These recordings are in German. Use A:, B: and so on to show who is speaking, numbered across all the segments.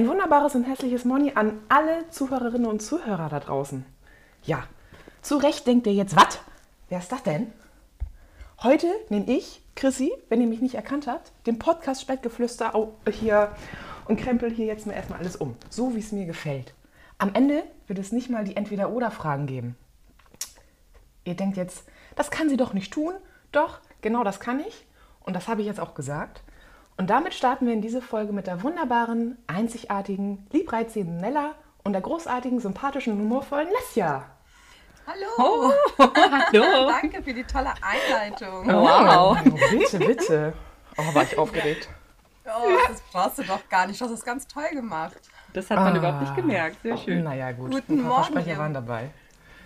A: Ein wunderbares und hässliches Moni an alle Zuhörerinnen und Zuhörer da draußen. Ja, zu Recht denkt ihr jetzt, was? Wer ist das denn? Heute nehme ich, Chrissy, wenn ihr mich nicht erkannt habt, den Podcast Speckgeflüster au- hier und krempel hier jetzt mal erstmal alles um. So, wie es mir gefällt. Am Ende wird es nicht mal die Entweder-Oder-Fragen geben. Ihr denkt jetzt, das kann sie doch nicht tun. Doch, genau das kann ich. Und das habe ich jetzt auch gesagt. Und damit starten wir in diese Folge mit der wunderbaren, einzigartigen, liebreizenden Nella und der großartigen, sympathischen, humorvollen Lesja.
B: Hallo!
C: Hallo.
B: Danke für die tolle Einleitung.
C: Wow.
A: Oh, bitte, bitte. Oh, war ich aufgeregt.
B: Oh, das brauchst du doch gar nicht. Du hast das ganz toll gemacht.
C: Das hat man
A: Ah.
C: überhaupt nicht gemerkt. Sehr schön.
A: Naja, gut.
B: Guten
A: Ein paar
B: Morgen,
A: Versprecher
B: ihr-
A: waren dabei.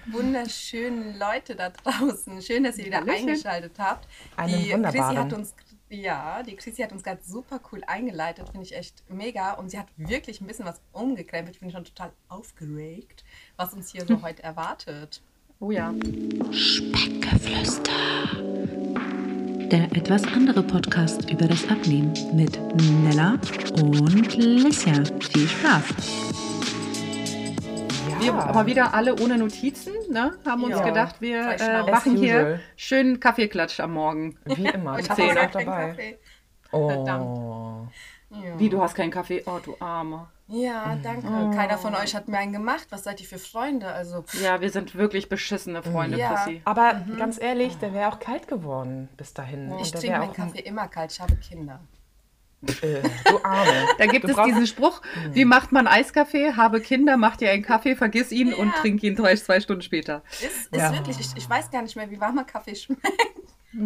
B: Wunderschöne Leute da draußen. Schön, dass ihr wieder
C: Hallöchen.
B: eingeschaltet habt.
A: Einen
B: die Chrissy
A: wunderbaren.
B: hat uns ja, die Chrissy hat uns gerade super cool eingeleitet, finde ich echt mega. Und sie hat wirklich ein bisschen was umgekrempelt, finde ich schon total aufgeregt, was uns hier so heute erwartet.
C: Oh ja.
D: Speckgeflüster. Der etwas andere Podcast über das Abnehmen mit Nella und Lissia. Viel Spaß.
A: Ja,
C: Wir aber wieder alle ohne Notizen, ne? Haben uns
B: Ja.
C: gedacht, wir äh, machen hier schönen Kaffeeklatsch am Morgen.
A: wie immer.
B: Ich habe auch
A: dabei.
B: Kaffee.
A: Oh.
B: Ja.
C: Wie, du hast keinen Kaffee? Oh, du Arme.
B: Ja, danke. Keiner von euch hat mir einen gemacht. Was seid ihr für Freunde? Also,
C: Ja, wir sind wirklich beschissene Freunde,
B: Ja.
C: Chrissy.
A: Aber ganz ehrlich, der wäre auch kalt geworden bis dahin.
B: ich trinke meinen Kaffee immer kalt. Ich habe Kinder.
A: Äh, du Arme.
C: Da gibt
A: Du
C: es diesen Spruch, wie macht man Eiskaffee? Habe Kinder, mach dir einen Kaffee, vergiss ihn und
B: Ja.
C: trink ihn drei, zwei Stunden später.
B: Ist, ist
A: Ja.
B: wirklich, ich, ich weiß gar nicht mehr, wie warmer Kaffee schmeckt.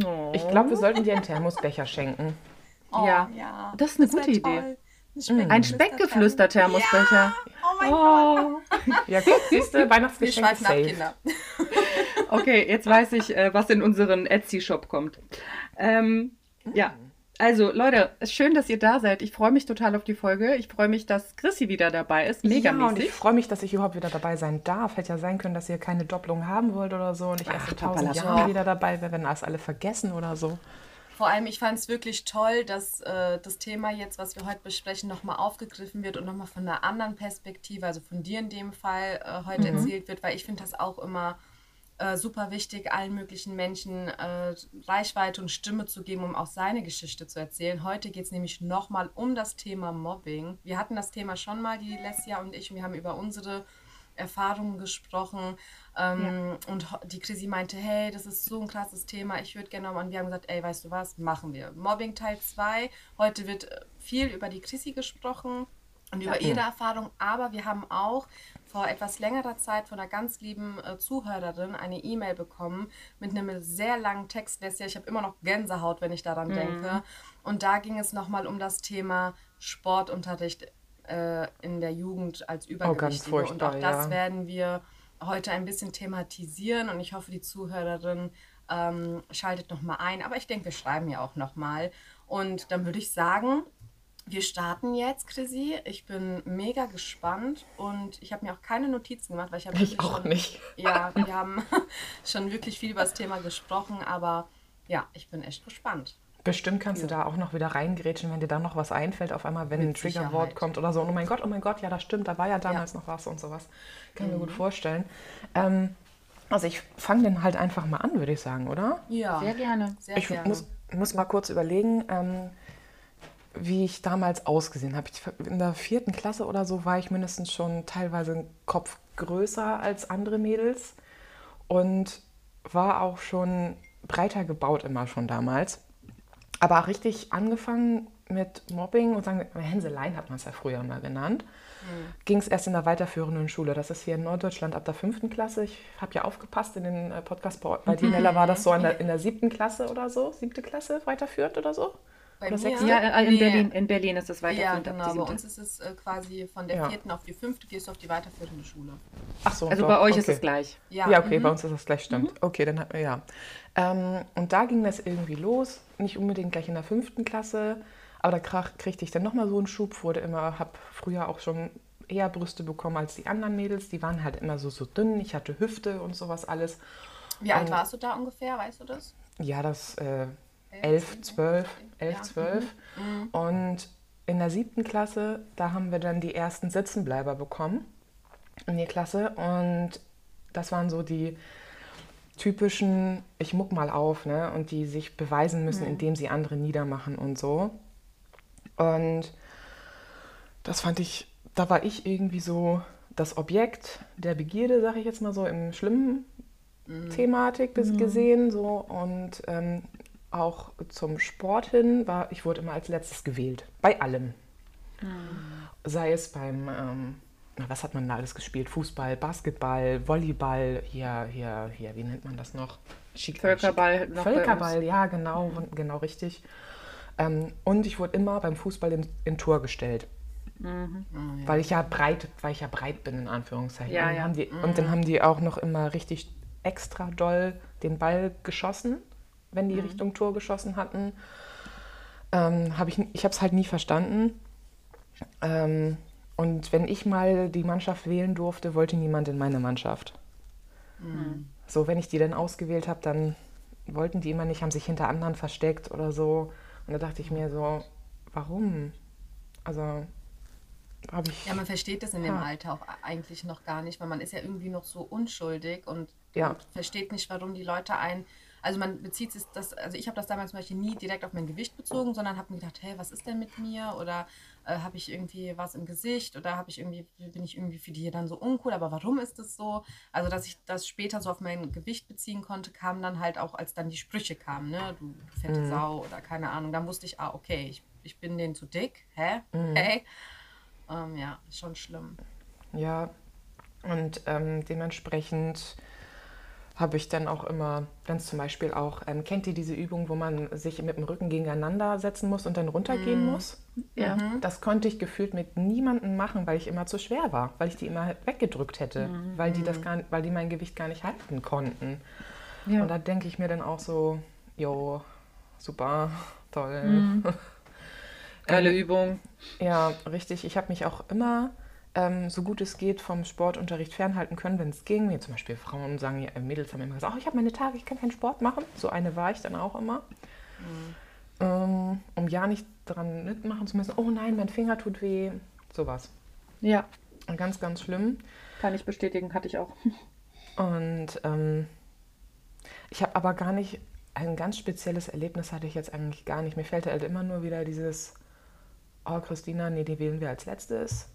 C: Oh.
A: Ich glaube, wir sollten dir einen Thermosbecher schenken.
B: Oh,
C: Ja.
B: ja.
C: Das ist eine
B: wär
C: gute Idee.
B: toll. Ein
C: Ein Speckgeflüster-Thermosbecher.
B: Ja. Oh mein Gott.
C: Oh.
A: Ja, guck, siehst du,
B: Wir
A: Weihnachtsgeschenk ist
B: schweifen ab,
A: safe.
B: Kinder.
C: Okay, jetzt weiß ich, äh, was in unseren Etsy-Shop kommt. Ähm, ja, also Leute, es ist schön, dass ihr da seid. Ich freue mich total auf die Folge. Ich freue mich, dass Chrissy wieder dabei ist. Mega
A: Ja, und ich freue mich, dass ich überhaupt wieder dabei sein darf. Hätte ja sein können, dass ihr keine Doppelung haben wollt oder so und ich erst in tausend. Jahren wieder dabei wäre, wenn das alle vergessen oder so.
B: Vor allem, ich fand es wirklich toll, dass äh, das Thema jetzt, was wir heute besprechen, nochmal aufgegriffen wird und nochmal von einer anderen Perspektive, also von dir in dem Fall, äh, heute erzählt wird, weil ich finde das auch immer äh, super wichtig, allen möglichen Menschen äh, Reichweite und Stimme zu geben, um auch seine Geschichte zu erzählen. Heute geht es nämlich nochmal um das Thema Mobbing. Wir hatten das Thema schon mal, die Lesja und ich, und wir haben über unsere Erfahrungen gesprochen. Ähm, Und ho- die Chrissy meinte, hey, das ist so ein krasses Thema, ich würde gerne mal. Und wir haben gesagt, ey, weißt du was, machen wir. Mobbing Teil 2. Heute wird äh, viel über die Chrissy gesprochen und über ihre Erfahrung, aber wir haben auch vor etwas längerer Zeit von einer ganz lieben äh, Zuhörerin eine E-Mail bekommen mit einem sehr langen Text. Ich habe immer noch Gänsehaut, wenn ich daran denke. Und da ging es nochmal um das Thema Sportunterricht äh, in der Jugend als Übergewichtige. und
A: furchtbar,
B: auch das
A: ja.
B: werden wir heute ein bisschen thematisieren und ich hoffe, die Zuhörerin ähm, schaltet nochmal ein. Aber ich denke, wir schreiben ja auch nochmal. Und dann würde ich sagen, wir starten jetzt, Chrissy. Ich bin mega gespannt und ich habe mir auch keine Notizen gemacht, weil ich habe
A: Ich
B: wirklich
A: auch
B: schon,
A: nicht.
B: Ja, wir haben schon wirklich viel über das Thema gesprochen, aber ja, ich bin echt gespannt.
A: Bestimmt kannst du da auch noch wieder reingrätschen, wenn dir da noch was einfällt, auf einmal, wenn ein
B: Mit
A: Triggerwort
B: Sicherheit.
A: kommt oder so. Und oh mein Gott, oh mein Gott, ja, das stimmt, da war ja damals noch was und sowas. Kann ich mir gut vorstellen. Ähm, also ich fange den halt einfach mal an, würde ich sagen, oder?
B: Ja,
C: Sehr gerne.
B: sehr
A: Ich
B: gerne.
A: muss, muss mal kurz überlegen, ähm, wie ich damals ausgesehen habe. Ich- In der vierten Klasse oder so war ich mindestens schon teilweise einen Kopf größer als andere Mädels und war auch schon breiter gebaut immer schon damals. Aber richtig angefangen mit Mobbing und sagen Hänseleien hat man es ja früher mal genannt, ging es erst in der weiterführenden Schule. Das ist hier in Norddeutschland ab der fünften Klasse. Ich habe ja aufgepasst in den äh, Podcast bei bei dir, Nella, war das so in der, in der siebten Klasse oder so? Siebte Klasse weiterführend oder so?
B: Bei
A: oder
B: mir-
A: sechste?
C: Ja, äh, in,
B: Nee.
C: Berlin, in Berlin ist es weiter.
B: Ja, genau. Bei uns ist es äh, quasi von der
A: Ja.
B: vierten auf die fünfte gehst du auf die weiterführende Schule.
A: Ach so.
C: Also
A: doch,
C: bei euch ist
A: okay.
C: es gleich.
B: Ja,
A: Ja, okay,
B: mhm.
A: bei uns ist das gleich stimmt. Okay, dann hat ja. Ähm, und da ging das irgendwie los, nicht unbedingt gleich in der fünften Klasse, aber da krach- kriegte ich dann nochmal so einen Schub, wurde immer, habe früher auch schon eher Brüste bekommen als die anderen Mädels, die waren halt immer so, so dünn, ich hatte Hüfte und sowas alles.
B: Wie alt
A: Und-
B: warst du da ungefähr, weißt du das?
A: Ja, das äh,
B: Elf,
A: zwölf, elf, zwölf. Und in der siebten Klasse, da haben wir dann die ersten Sitzenbleiber bekommen in die Klasse. Und das waren so die typischen, ich muck mal auf, ne? Und die sich beweisen müssen,
B: Mhm.
A: indem sie andere niedermachen und so. Und das fand ich, da war ich irgendwie so das Objekt der Begierde, sag ich jetzt mal so, im schlimmen Thematik bis gesehen. So. Und ähm, auch zum Sport hin war, ich wurde immer als letztes gewählt. Bei allem. Sei es beim, ähm, na, was hat man da alles gespielt? Fußball, Basketball, Volleyball, hier, hier, hier, wie nennt man das noch? Schick-
C: Völkerball noch bei
A: Völkerball, ja, genau, genau richtig. Ähm, und ich wurde immer beim Fußball in, in Tor gestellt. Weil ich ja breit, weil ich ja breit bin, in Anführungszeichen.
C: Ja,
A: und,
C: ja.
A: Haben die, und dann haben die auch noch immer richtig extra doll den Ball geschossen, wenn die Richtung Tor geschossen hatten. Ähm, hab ich ich habe es halt nie verstanden. Ähm, und wenn ich mal die Mannschaft wählen durfte, wollte niemand in meine Mannschaft. So, wenn ich die dann ausgewählt habe, dann wollten die immer nicht, haben sich hinter anderen versteckt oder so. Und da dachte ich mir so, warum? Also, habe ich.
B: Ja, man versteht das in dem
A: Ja.
B: Alter auch eigentlich noch gar nicht, weil man ist ja irgendwie noch so unschuldig und,
A: Ja.
B: und versteht nicht, warum die Leute ein. Also man bezieht sich das, also ich habe das damals zum Beispiel nie direkt auf mein Gewicht bezogen, sondern habe mir gedacht, hey, was ist denn mit mir? Oder äh, habe ich irgendwie was im Gesicht oder habe ich irgendwie, bin ich irgendwie für die dann so uncool, aber warum ist das so? Also dass ich das später so auf mein Gewicht beziehen konnte, kam dann halt auch, als dann die Sprüche kamen, ne? Du fette Sau oder keine Ahnung. Dann wusste ich, ah, okay, ich, ich bin denen zu dick, hä? Hey? Ähm, ja, ist schon schlimm.
A: Ja, und ähm, dementsprechend habe ich dann auch immer, wenn es zum Beispiel auch, ähm, kennt ihr diese Übung, wo man sich mit dem Rücken gegeneinander setzen muss und dann runtergehen muss?
C: Ja.
A: Das konnte ich gefühlt mit niemandem machen, weil ich immer zu schwer war, weil ich die immer weggedrückt hätte, weil die das gar, weil die mein Gewicht gar nicht halten konnten.
C: Ja.
A: Und da denke ich mir dann auch so, jo, super, toll.
C: Geile Übung.
A: Ja, richtig. Ich habe mich auch immer, ähm, so gut es geht, vom Sportunterricht fernhalten können, wenn es ging. Wie zum Beispiel Frauen sagen, ja, äh, Mädels haben immer gesagt, oh, ich habe meine Tage, ich kann keinen Sport machen. So eine war ich dann auch immer. Ähm, um ja nicht dran mitmachen zu müssen, oh nein, mein Finger tut weh. Sowas.
C: Ja,
A: Ganz, ganz schlimm.
C: kann ich bestätigen, hatte ich auch.
A: Und ähm, ich habe aber gar nicht, ein ganz spezielles Erlebnis hatte ich jetzt eigentlich gar nicht. Mir fällt halt immer nur wieder dieses, oh Christina, nee, die wählen wir als letztes.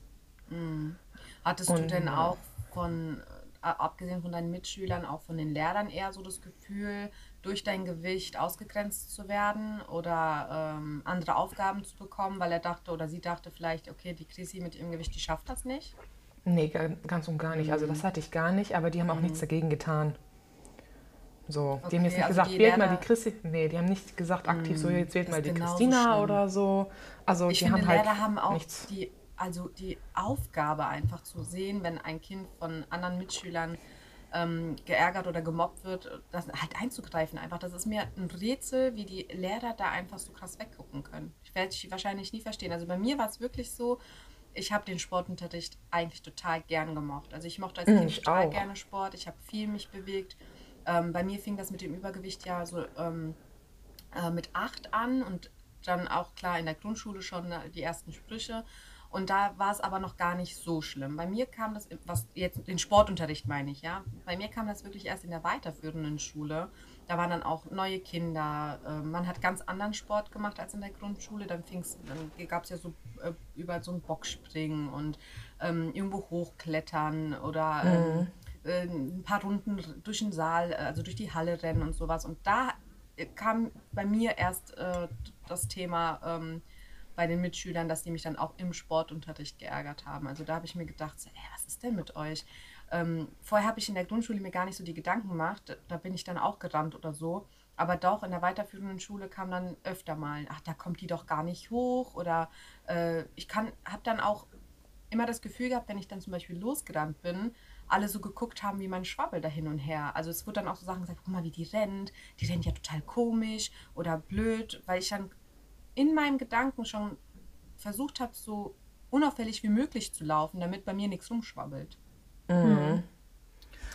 B: Hattest du
A: Und,
B: denn
A: ja.
B: auch von, äh, abgesehen von deinen Mitschülern, auch von den Lehrern eher so das Gefühl, durch dein Gewicht ausgegrenzt zu werden oder ähm, andere Aufgaben zu bekommen, weil er dachte oder sie dachte vielleicht, okay, die Chrissy mit ihrem Gewicht, die schafft das nicht?
A: Nee, ga- ganz und gar nicht. Also
B: Mhm.
A: das hatte ich gar nicht, aber die haben auch nichts dagegen getan. So, die haben jetzt
B: Okay,
A: nicht
B: also
A: gesagt, wählt mal die Christi. Nee, die haben nicht gesagt aktiv so, jetzt wählt mal die Christina
B: schlimm.
A: oder so. Also
B: Ich
A: die
B: finde,
A: haben halt
B: Lehrer haben auch
A: nichts.
B: die, also die Aufgabe einfach zu sehen, wenn ein Kind von anderen Mitschülern ähm, geärgert oder gemobbt wird, das halt einzugreifen einfach. Das ist mir ein Rätsel, wie die Lehrer da einfach so krass weggucken können. Ich werde es wahrscheinlich nie verstehen. Also bei mir war es wirklich so, ich habe den Sportunterricht eigentlich total gern gemocht. Also ich mochte als
A: Mm,
B: Kind
A: ich
B: total
A: auch.
B: gerne Sport. Ich habe viel mich bewegt. Ähm, bei mir fing das mit dem Übergewicht ja so ähm, äh, mit acht an und dann auch klar in der Grundschule schon äh, die ersten Sprüche. Und da war es aber noch gar nicht so schlimm. Bei mir kam das, was jetzt den Sportunterricht meine ich, ja. Bei mir kam das wirklich erst in der weiterführenden Schule. Da waren dann auch neue Kinder. äh, Man hat ganz anderen Sport gemacht als in der Grundschule. Dann fing's, dann gab es ja so äh, über so ein Bockspringen und ähm, irgendwo hochklettern oder ähm, äh, ein paar Runden durch den Saal, äh, also durch die Halle rennen und sowas. Und da äh, kam bei mir erst äh, das Thema ähm, bei den Mitschülern, dass die mich dann auch im Sportunterricht geärgert haben. Also da habe ich mir gedacht, so, ey, was ist denn mit euch? Ähm, vorher habe ich in der Grundschule mir gar nicht so die Gedanken gemacht. Da bin ich dann auch gerannt oder so. Aber doch in der weiterführenden Schule kam dann öfter mal, ach, da kommt die doch gar nicht hoch. Oder äh, ich habe dann auch immer das Gefühl gehabt, wenn ich dann zum Beispiel losgerannt bin, alle so geguckt haben, wie mein Schwabbel da hin und her. Also es wurde dann auch so Sachen gesagt, guck mal, wie die rennt. Die rennt ja total komisch oder blöd, weil ich dann in meinem Gedanken schon versucht habe, so unauffällig wie möglich zu laufen, damit bei mir nichts rumschwabbelt.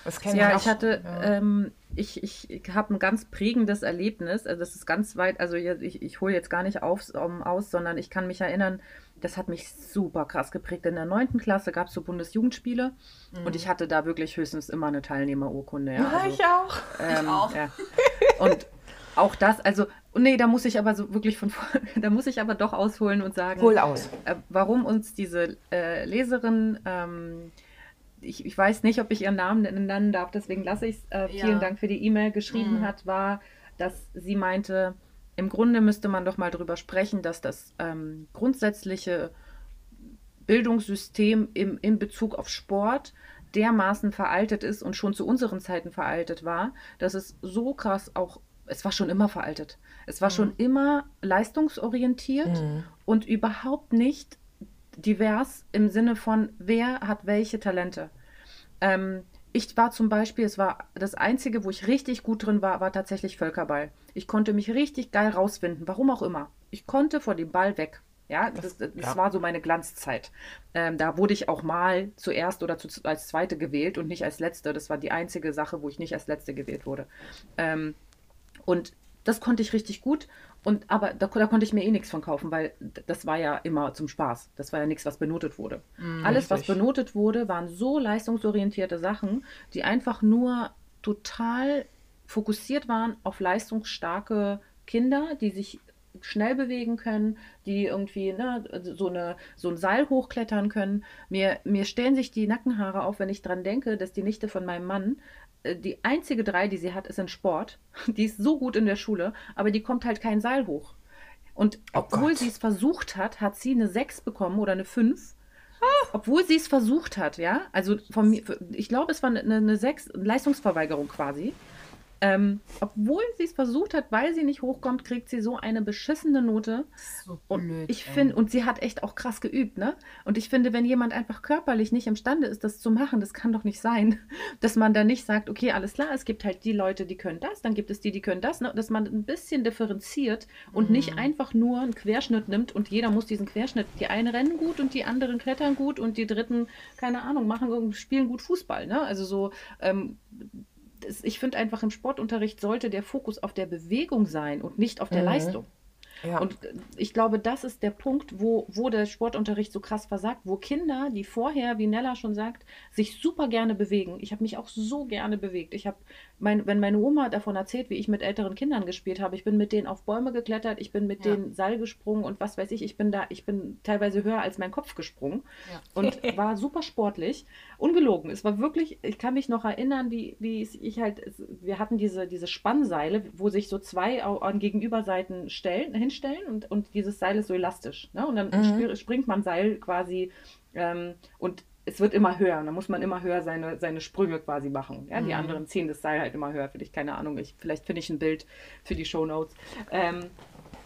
A: Das kenn
C: Ja,
A: auch.
C: ich hatte,
A: Ja.
C: ähm, ich, ich, ich habe ein ganz prägendes Erlebnis. Also das ist ganz weit, also ich, ich hole jetzt gar nicht auf, um, aus, sondern ich kann mich erinnern, das hat mich super krass geprägt. In der neunten Klasse gab es so Bundesjugendspiele mhm. und ich hatte da wirklich höchstens immer eine Teilnehmerurkunde. Ja,
A: also, ich auch.
B: Ähm, ich auch.
C: Ja. Und auch das, also, nee, da muss ich aber so wirklich von da muss ich aber doch ausholen und sagen,
A: Hol aus.
C: Äh, warum uns diese äh, Leserin, ähm, ich, ich weiß nicht, ob ich ihren Namen nennen darf, deswegen lasse ich es, äh, vielen ja. Dank für die E-Mail, geschrieben mhm. hat, war, dass sie meinte, im Grunde müsste man doch mal darüber sprechen, dass das ähm, grundsätzliche Bildungssystem im, in Bezug auf Sport dermaßen veraltet ist und schon zu unseren Zeiten veraltet war, dass es so krass auch, es war schon immer veraltet. Es war mhm. schon immer leistungsorientiert mhm. und überhaupt nicht divers im Sinne von, wer hat welche Talente. Ähm, ich war zum Beispiel, es war das Einzige, wo ich richtig gut drin war, war tatsächlich Völkerball. Ich konnte mich richtig geil rausfinden, warum auch immer. Ich konnte vor dem Ball weg. Ja, das, das, das ja. war so meine Glanzzeit. Ähm, da wurde ich auch mal zuerst oder zu, als Zweite gewählt und nicht als Letzte. Das war die einzige Sache, wo ich nicht als Letzte gewählt wurde. Ähm, und das konnte ich richtig gut. Und aber da, da, konnte ich mir eh nichts von kaufen, weil das war ja immer zum Spaß. Das war ja nichts, was benotet wurde. Mm, Alles, richtig. was benotet wurde, waren so leistungsorientierte Sachen, die einfach nur total fokussiert waren auf leistungsstarke Kinder, die sich schnell bewegen können, die irgendwie ne, so, eine, so ein Seil hochklettern können. Mir, mir stellen sich die Nackenhaare auf, wenn ich dran denke, dass die Nichte von meinem Mann die einzige drei, die sie hat, ist in Sport. Die ist so gut in der Schule, aber die kommt halt kein Seil hoch. Und oh obwohl sie es versucht hat, hat sie eine 6 bekommen oder eine 5. Ah. Obwohl sie es versucht hat, ja. Also von mir, ich glaube, es war eine, eine 6, Leistungsverweigerung quasi. Ähm, obwohl sie es versucht hat, weil sie nicht hochkommt, kriegt sie so eine beschissene Note. So und blöd, ich finde, und sie hat echt auch krass geübt, ne? Und ich finde, wenn jemand einfach körperlich nicht imstande ist, das zu machen, das kann doch nicht sein, dass man da nicht sagt, okay, alles klar, es gibt halt die Leute, die können das, dann gibt es die, die können das, ne? dass man ein bisschen differenziert und mhm. nicht einfach nur einen Querschnitt nimmt und jeder muss diesen Querschnitt. Die einen rennen gut und die anderen klettern gut und die dritten, keine Ahnung, machen spielen gut Fußball, ne? Also so ähm, ich finde einfach im Sportunterricht sollte der Fokus auf der Bewegung sein und nicht auf der mhm. Leistung. Ja. Und ich glaube, das ist der Punkt, wo, wo der Sportunterricht so krass versagt, wo Kinder, die vorher, wie Nella schon sagt, sich super gerne bewegen. Ich habe mich auch so gerne bewegt. Ich habe, mein, wenn meine Oma davon erzählt, wie ich mit älteren Kindern gespielt habe, ich bin mit denen auf Bäume geklettert, ich bin mit ja. denen Seil gesprungen und was weiß ich, ich bin da, ich bin teilweise höher als mein Kopf gesprungen ja. und war super sportlich. Ungelogen. Es war wirklich, ich kann mich noch erinnern, wie, wie ich halt, wir hatten diese, diese Spannseile, wo sich so zwei an Gegenüberseiten stellen, hinstellen und, und dieses Seil ist so elastisch. Ne? Und dann mhm. springt man Seil quasi ähm, und es wird immer höher. Und dann muss man immer höher seine, seine Sprünge quasi machen. Ja? Die mhm. anderen ziehen das Seil halt immer höher. Vielleicht, keine Ahnung, ich, vielleicht finde ich ein Bild für die Show Notes. Ähm,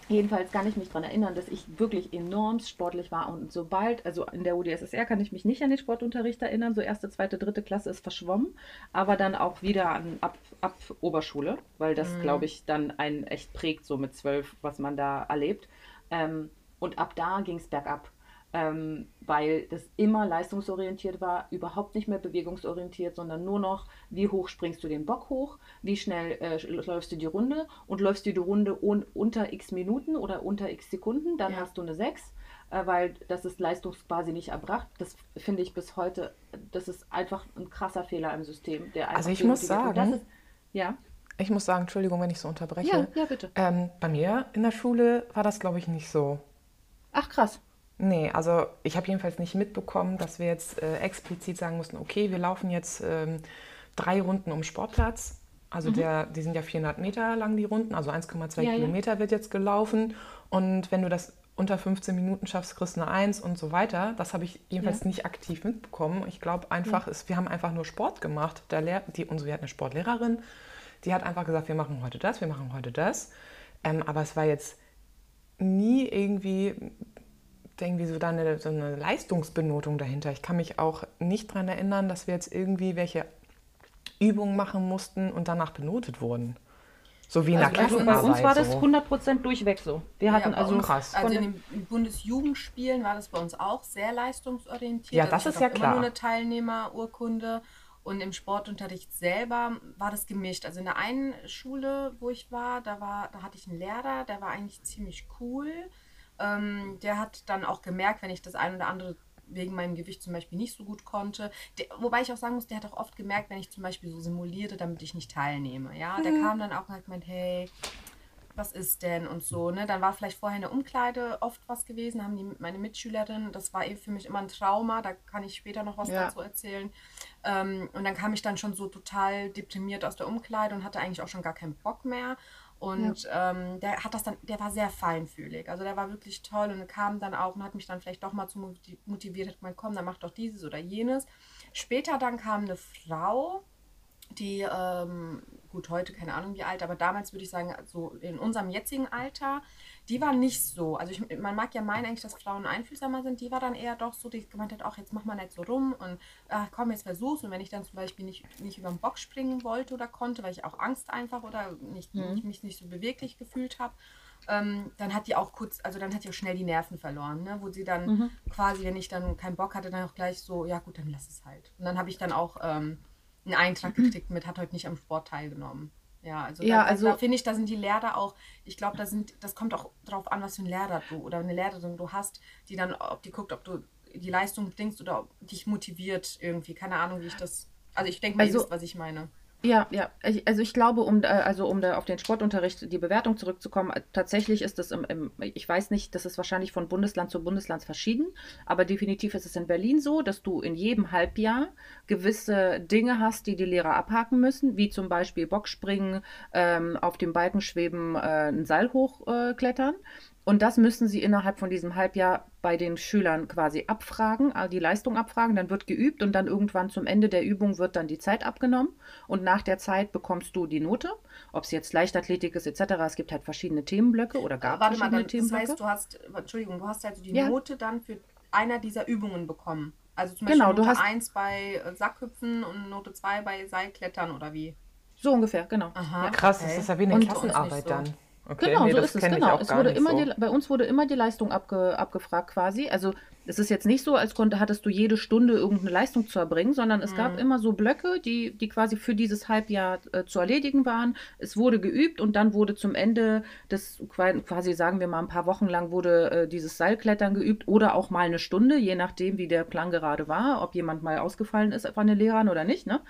C: Jedenfalls kann ich mich daran erinnern, dass ich wirklich enorm sportlich war und sobald, also in der UdSSR kann ich mich nicht an den Sportunterricht erinnern, so erste, zweite, dritte Klasse ist verschwommen, aber dann auch wieder an, ab, ab Oberschule, weil das, mhm. glaube ich, dann einen echt prägt, so mit zwölf, was man da erlebt. Ähm, und ab da ging es bergab ähm, weil das immer leistungsorientiert war, überhaupt nicht mehr bewegungsorientiert, sondern nur noch, wie hoch springst du den Bock hoch, wie schnell äh, läufst du die Runde und läufst du die Runde un unter x Minuten oder unter x Sekunden, dann ja. hast du eine 6, äh, weil das ist leistungs quasi nicht erbracht. Das finde ich bis heute, das ist einfach ein krasser Fehler im System. Der
A: also ich muss sagen, ist,
C: ja.
A: Ich muss sagen, Entschuldigung, wenn ich so unterbreche.
C: Ja, ja bitte.
A: Ähm, bei mir in der Schule war das, glaube ich, nicht so.
C: Ach krass.
A: Nee, also ich habe jedenfalls nicht mitbekommen, dass wir jetzt äh, explizit sagen mussten, okay, wir laufen jetzt ähm, drei Runden um Sportplatz. Also mhm. der, die sind ja 400 Meter lang, die Runden, also 1,2 ja, Kilometer ja. wird jetzt gelaufen. Und wenn du das unter 15 Minuten schaffst, kriegst du eine Eins und so weiter. Das habe ich jedenfalls ja. nicht aktiv mitbekommen. Ich glaube einfach, ist, wir haben einfach nur Sport gemacht. Der Lehr die, unsere, wir hatten eine Sportlehrerin, die hat einfach gesagt, wir machen heute das, wir machen heute das. Ähm, aber es war jetzt nie irgendwie irgendwie so, da eine, so eine Leistungsbenotung dahinter. Ich kann mich auch nicht daran erinnern, dass wir jetzt irgendwie welche Übungen machen mussten und danach benotet wurden. So wie in
C: also
A: der
C: also Bei uns war das 100% durchweg so. Wir hatten ja, also
B: krass. Also in den Bundesjugendspielen war das bei uns auch sehr leistungsorientiert.
A: Ja, das
B: also
A: ist ja klar.
B: Immer nur eine Teilnehmerurkunde. Und im Sportunterricht selber war das gemischt. Also in der einen Schule, wo ich war, da war, da hatte ich einen Lehrer, der war eigentlich ziemlich cool. Ähm, der hat dann auch gemerkt, wenn ich das ein oder andere wegen meinem Gewicht zum Beispiel nicht so gut konnte. Der, wobei ich auch sagen muss, der hat auch oft gemerkt, wenn ich zum Beispiel so simuliere, damit ich nicht teilnehme. Ja, der kam dann auch und hat gemeint, hey, was ist denn und so. Ne? Dann war vielleicht vorher eine Umkleide oft was gewesen, haben die meine Mitschülerinnen, das war eben für mich immer ein Trauma, da kann ich später noch was
C: Ja.
B: dazu erzählen. Ähm, und dann kam ich dann schon so total deprimiert aus der Umkleide und hatte eigentlich auch schon gar keinen Bock mehr. Und ähm, der hat das dann, der war sehr feinfühlig. Also der war wirklich toll und kam dann auch und hat mich dann vielleicht doch mal zu motiv- motiviert, hat gemeint, komm, dann mach doch dieses oder jenes. Später dann kam eine Frau, die, ähm, gut, heute keine Ahnung wie alt, aber damals würde ich sagen, so in unserem jetzigen Alter, die war nicht so. Also ich, man mag ja meinen eigentlich, dass Frauen einfühlsamer sind. Die war dann eher doch so, die gemeint hat, ach, jetzt mach mal nicht so rum und ach, komm, jetzt versuch's. Und wenn ich dann zum Beispiel nicht, nicht über den Bock springen wollte oder konnte, weil ich auch Angst einfach oder nicht, nicht, mich nicht so beweglich gefühlt habe, ähm, dann hat die auch kurz, also dann hat die auch schnell die Nerven verloren, ne? wo sie dann quasi, wenn ich dann keinen Bock hatte, dann auch gleich so, ja gut, dann lass es halt. Und dann habe ich dann auch ähm, einen Eintrag gekriegt mit, hat heute nicht am Sport teilgenommen. Ja, also,
C: Ja,
B: da,
C: also-
B: da finde ich, da sind die Lehrer auch, ich glaube, da sind, das kommt auch drauf an, was für ein Lehrer du oder eine Lehrerin du hast, die dann, ob die guckt, ob du die Leistung bringst oder ob dich motiviert irgendwie. Keine Ahnung, wie ich das. Also ich denke mal,
C: Also-
B: ihr wisst, was ich meine.
C: Ja, ja. Also ich glaube, um, äh, also um da auf den Sportunterricht die Bewertung zurückzukommen, äh, tatsächlich ist es im, im, ich weiß nicht, das ist wahrscheinlich von Bundesland zu Bundesland verschieden, aber definitiv ist es in Berlin so, dass du in jedem Halbjahr gewisse Dinge hast, die die Lehrer abhaken müssen, wie zum Beispiel Bockspringen, ähm, auf dem Balken schweben, äh, ein Seil hochklettern. Und das müssen sie innerhalb von diesem Halbjahr bei den Schülern quasi abfragen, also die Leistung abfragen, dann wird geübt und dann irgendwann zum Ende der Übung wird dann die Zeit abgenommen und nach der Zeit bekommst du die Note, ob es jetzt Leichtathletik ist etc. Es gibt halt verschiedene Themenblöcke oder gab
B: Warte mal,
C: verschiedene
B: dann, das
C: Themenblöcke.
B: heißt, du hast, Entschuldigung, du hast also die
C: Ja.
B: Note dann für einer dieser Übungen bekommen. Also zum
C: Genau,
B: Beispiel
C: du
B: Note
C: hast-
B: 1 bei äh, Sackhüpfen und Note 2 bei Seilklettern oder wie?
C: so ungefähr, genau.
B: Aha.
A: Krass,
B: okay.
A: das ist ja wie eine
C: Und-
A: Klassenarbeit
B: so.
A: dann. Okay,
C: Genau,
A: nee,
C: so ist es. Genau. Es wurde immer die, bei uns wurde immer die Leistung abge, abgefragt quasi. Also es ist jetzt nicht so, als konnte, hattest du jede Stunde irgendeine Leistung zu erbringen, sondern es
B: Mhm.
C: gab immer so Blöcke, die, die quasi für dieses Halbjahr äh, zu erledigen waren. Es wurde geübt und dann wurde zum Ende des, qua- quasi sagen wir mal ein paar Wochen lang, wurde äh, dieses Seilklettern geübt oder auch mal eine Stunde, je nachdem, wie der Plan gerade war, ob jemand mal ausgefallen ist von den Lehrern oder nicht. Ne?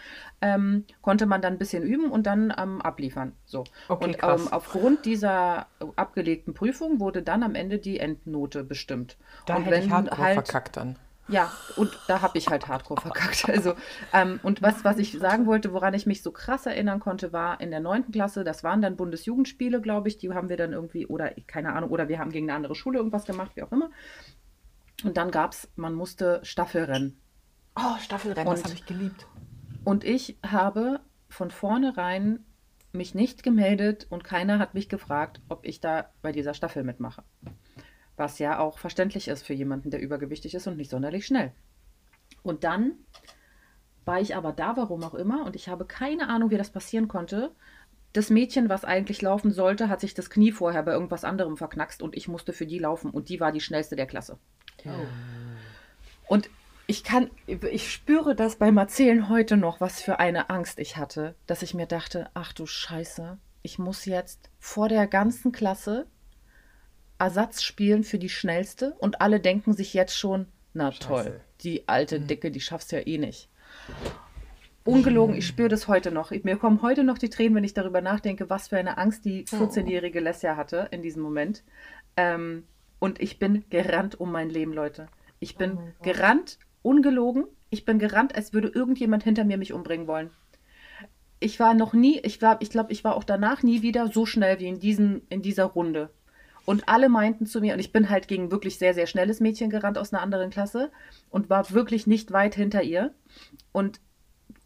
C: Ähm, konnte man dann ein bisschen üben und dann ähm, abliefern. So.
A: Okay,
C: und ähm, aufgrund dieser abgelegten Prüfung wurde dann am Ende die Endnote bestimmt.
A: Da
C: und
A: hätte ich
C: wenn
A: hardcore
C: halt,
A: verkackt dann.
C: Ja, und da habe ich halt hardcore verkackt. Also, ähm, und was, was ich sagen wollte, woran ich mich so krass erinnern konnte, war in der neunten Klasse, das waren dann Bundesjugendspiele, glaube ich, die haben wir dann irgendwie, oder keine Ahnung, oder wir haben gegen eine andere Schule irgendwas gemacht, wie auch immer. Und dann gab es, man musste Staffelrennen.
A: Oh, Staffelrennen, das
C: Und-
A: habe ich geliebt.
C: Und ich habe von vornherein mich nicht gemeldet und keiner hat mich gefragt, ob ich da bei dieser Staffel mitmache. Was ja auch verständlich ist für jemanden, der übergewichtig ist und nicht sonderlich schnell. Und dann war ich aber da, warum auch immer, und ich habe keine Ahnung, wie das passieren konnte. Das Mädchen, was eigentlich laufen sollte, hat sich das Knie vorher bei irgendwas anderem verknackst und ich musste für die laufen und die war die schnellste der Klasse. Und ich kann, ich spüre das beim Erzählen heute noch, was für eine Angst ich hatte, dass ich mir dachte, ach du Scheiße, ich muss jetzt vor der ganzen Klasse Ersatz spielen für die schnellste und alle denken sich jetzt schon, na toll, die alte Dicke, die schaffst ja eh nicht. Ungelogen, ich spüre das heute noch. Mir kommen heute noch die Tränen, wenn ich darüber nachdenke, was für eine Angst die 14-jährige Lesja hatte in diesem Moment. Ähm, und ich bin gerannt um mein Leben, Leute. Ich bin gerannt, ungelogen. Ich bin gerannt, als würde irgendjemand hinter mir mich umbringen wollen. Ich war noch nie, ich war, ich glaube, ich war auch danach nie wieder so schnell wie in, diesen, in dieser Runde. Und alle meinten zu mir, und ich bin halt gegen wirklich sehr, sehr schnelles Mädchen gerannt aus einer anderen Klasse und war wirklich nicht weit hinter ihr. Und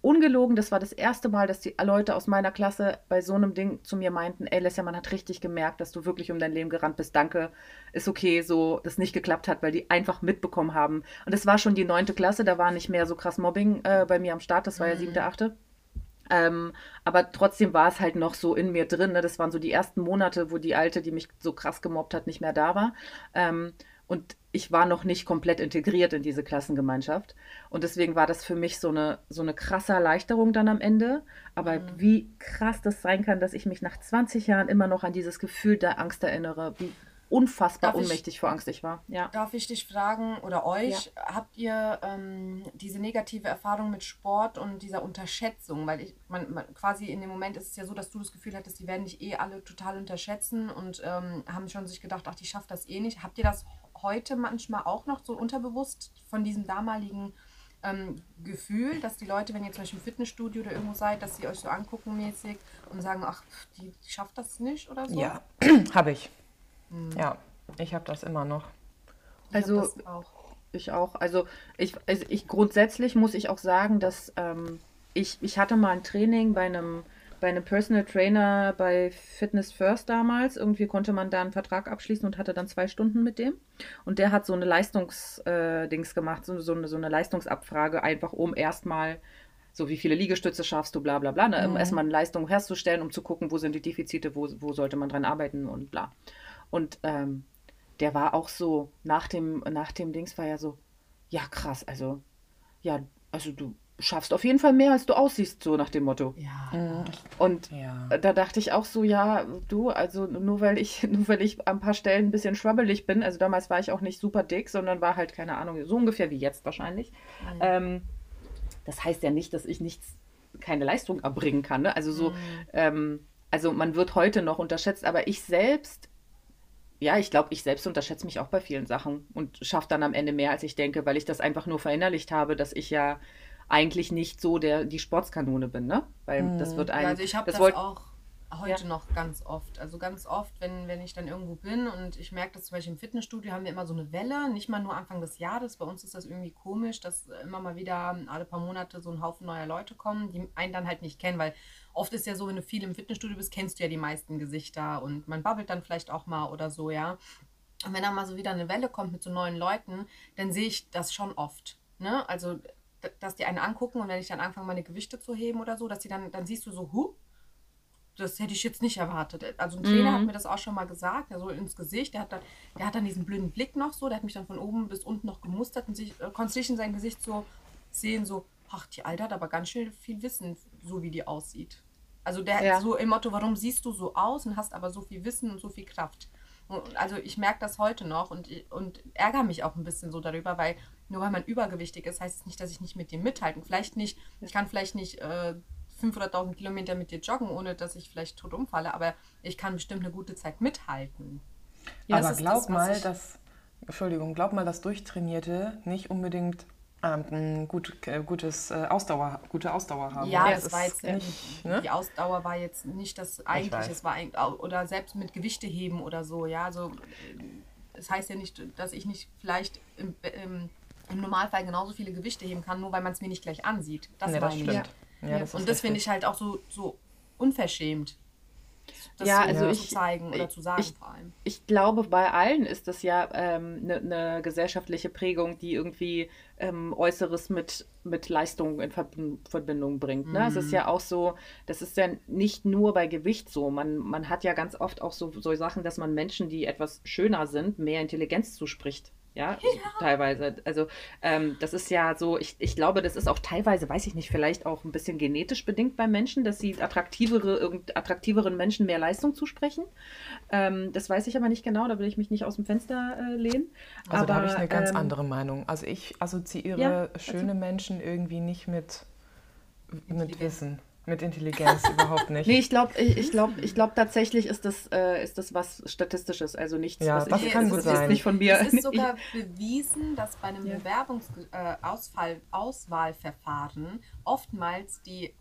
C: ungelogen, das war das erste Mal, dass die Leute aus meiner Klasse bei so einem Ding zu mir meinten, ey Lesja, man hat richtig gemerkt, dass du wirklich um dein Leben gerannt bist. Danke, ist okay, so das nicht geklappt hat, weil die einfach mitbekommen haben. Und das war schon die neunte Klasse, da war nicht mehr so krass Mobbing äh, bei mir am Start, das war ja siebte, achte. Ähm, aber trotzdem war es halt noch so in mir drin. Ne? Das waren so die ersten Monate, wo die Alte, die mich so krass gemobbt hat, nicht mehr da war. Ähm, und ich war noch nicht komplett integriert in diese Klassengemeinschaft. Und deswegen war das für mich so eine, so eine krasse Erleichterung dann am Ende. Aber wie krass das sein kann, dass ich mich nach 20 Jahren immer noch an dieses Gefühl der Angst erinnere. Wie unfassbar
B: Darf ich-
C: ohnmächtig vor Angst ich war. Ja.
B: Darf ich dich fragen oder euch, habt ihr ähm, diese negative Erfahrung mit Sport und dieser Unterschätzung? Weil ich, man, man, quasi in dem Moment ist es ja so, dass du das Gefühl hattest, die werden dich eh alle total unterschätzen und ähm, haben schon sich gedacht, ach, die schafft das eh nicht. Habt ihr das heute manchmal auch noch so unterbewusst von diesem damaligen ähm, Gefühl, dass die Leute, wenn ihr zum Beispiel im Fitnessstudio oder irgendwo seid, dass sie euch so angucken mäßig und sagen, ach, die schafft das nicht oder so?
A: Ja, habe ich. Ja, ich habe das immer noch.
B: Ich
C: Also-
B: das auch.
C: Ich auch. Also ich, also ich grundsätzlich muss ich auch sagen, dass ähm, ich, ich hatte mal ein Training bei einem, bei einem Personal Trainer bei Fitness First damals. Irgendwie konnte man da einen Vertrag abschließen und hatte dann zwei Stunden mit dem. Und der hat so eine Leistungsdings äh, Dings gemacht, so, so, eine, so eine Leistungsabfrage, einfach um erstmal so wie viele Liegestütze schaffst du, bla bla bla, ne? um erstmal eine Leistung herzustellen, um zu gucken, wo sind die Defizite, wo, wo sollte man dran arbeiten und bla. Und ähm, der war auch so, nach dem, nach dem Dings war er so, ja krass, also, ja, also du schaffst auf jeden Fall mehr, als du aussiehst, so nach dem Motto.
B: Ja.
C: Und
A: Ja.
C: da dachte ich auch so, ja, du, also nur weil ich, nur weil ich an ein paar Stellen ein bisschen schwabbelig bin, also damals war ich auch nicht super dick, sondern war halt, keine Ahnung, so ungefähr wie jetzt wahrscheinlich. Ähm, das heißt ja nicht, dass ich nichts, keine Leistung erbringen kann. Ne? Also so, ähm, also man wird heute noch unterschätzt, aber ich selbst, ja, ich glaube, ich selbst unterschätze mich auch bei vielen Sachen und schaffe dann am Ende mehr, als ich denke, weil ich das einfach nur verinnerlicht habe, dass ich ja eigentlich nicht so der die Sportskanone bin, ne? Weil das wird ein,
B: Ja, also ich habe das,
C: wollt-
B: auch heute noch ganz oft. Also ganz oft, wenn, wenn ich dann irgendwo bin und ich merke, dass zum Beispiel im Fitnessstudio haben wir immer so eine Welle, nicht mal nur Anfang des Jahres. Bei uns ist das irgendwie komisch, dass immer mal wieder alle paar Monate so ein Haufen neuer Leute kommen, die einen dann halt nicht kennen, weil oft ist ja so, wenn du viel im Fitnessstudio bist, kennst du ja die meisten Gesichter und man babbelt dann vielleicht auch mal oder so, ja. Und wenn dann mal so wieder eine Welle kommt mit so neuen Leuten, dann sehe ich das schon oft. Ne? Also, dass die einen angucken und wenn ich dann anfange, meine Gewichte zu heben oder so, dass die dann, dann siehst du so, huh, das hätte ich jetzt nicht erwartet. Also ein Trainer hat mir das auch schon mal gesagt, der so ins Gesicht, der hat dann, der hat dann diesen blöden Blick noch so, der hat mich dann von oben bis unten noch gemustert und sich, äh, konnte ich in sein Gesicht so sehen, so, ach, die Alte hat aber ganz schön viel Wissen, so wie die aussieht. Also der
C: Ja.
B: so im Motto, warum siehst du so aus und hast aber so viel Wissen und so viel Kraft. Und Also ich merke das heute noch und, und ärgere mich auch ein bisschen so darüber, weil nur weil man übergewichtig ist, heißt es nicht, dass ich nicht mit dir mithalten. Vielleicht nicht, ich kann vielleicht nicht äh, 500.000 Kilometer mit dir joggen, ohne dass ich vielleicht tot umfalle, aber ich kann bestimmt eine gute Zeit mithalten.
A: Aber
B: das ist
A: glaub
B: das,
A: mal, dass, Entschuldigung, glaub mal, dass Durchtrainierte nicht unbedingt ähm, ein gut, äh, gutes, äh, Ausdauer, gute Ausdauer haben.
B: Ja,
A: Das
B: das war jetzt
A: nicht, ne?
B: die Ausdauer war jetzt nicht das eigentlich,
A: weiß.
B: es war eigentlich, oder selbst mit Gewichte heben oder so, ja, also es heißt ja nicht, dass ich nicht vielleicht im, im, im Normalfall genauso viele Gewichte heben kann, nur weil man es mir nicht gleich ansieht. Das
A: Nee,
B: war
A: das
B: nicht.
A: stimmt. Ja, das ist
B: Und das finde ich halt auch so, so unverschämt. Das
C: Ja,
B: so
C: also
B: zu
C: ich-
B: zeigen oder zu sagen
C: ich-
B: vor allem.
C: Ich glaube, bei allen ist das ja eine ne ne gesellschaftliche Prägung, die irgendwie ähm, Äußeres mit, mit Leistung in Verbin- Verbindung bringt. Ne? Es ist ja auch so, das ist ja nicht nur bei Gewicht so. Man, man hat ja ganz oft auch so, so Sachen, dass man Menschen, die etwas schöner sind, mehr Intelligenz zuspricht. Ja, so teilweise. Also ähm, das ist ja so, ich, ich glaube, das ist auch teilweise, weiß ich nicht, vielleicht auch ein bisschen genetisch bedingt bei Menschen, dass sie attraktivere, irgend, attraktiveren Menschen mehr Leistung zusprechen. Ähm, das weiß ich aber nicht genau, da will ich mich nicht aus dem Fenster äh, lehnen.
A: Also da habe ich
C: Aber,
A: eine ganz
C: ähm,
A: andere Meinung. Also ich assoziiere
C: Ja,
A: schöne Menschen irgendwie nicht mit, mit Wissen, mit Intelligenz überhaupt nicht.
C: Nee, ich glaube, ich, ich glaube, ich glaube tatsächlich ist das, äh, ist das was Statistisches, also nichts,
A: Ja,
C: was
A: das
C: ich,
A: kann
B: es
A: gut
B: ist,
A: sein.
C: nicht von mir.
B: Es ist sogar bewiesen, dass bei einem
C: Ja.
B: Bewerbungsauswahl Auswahlverfahren oftmals die,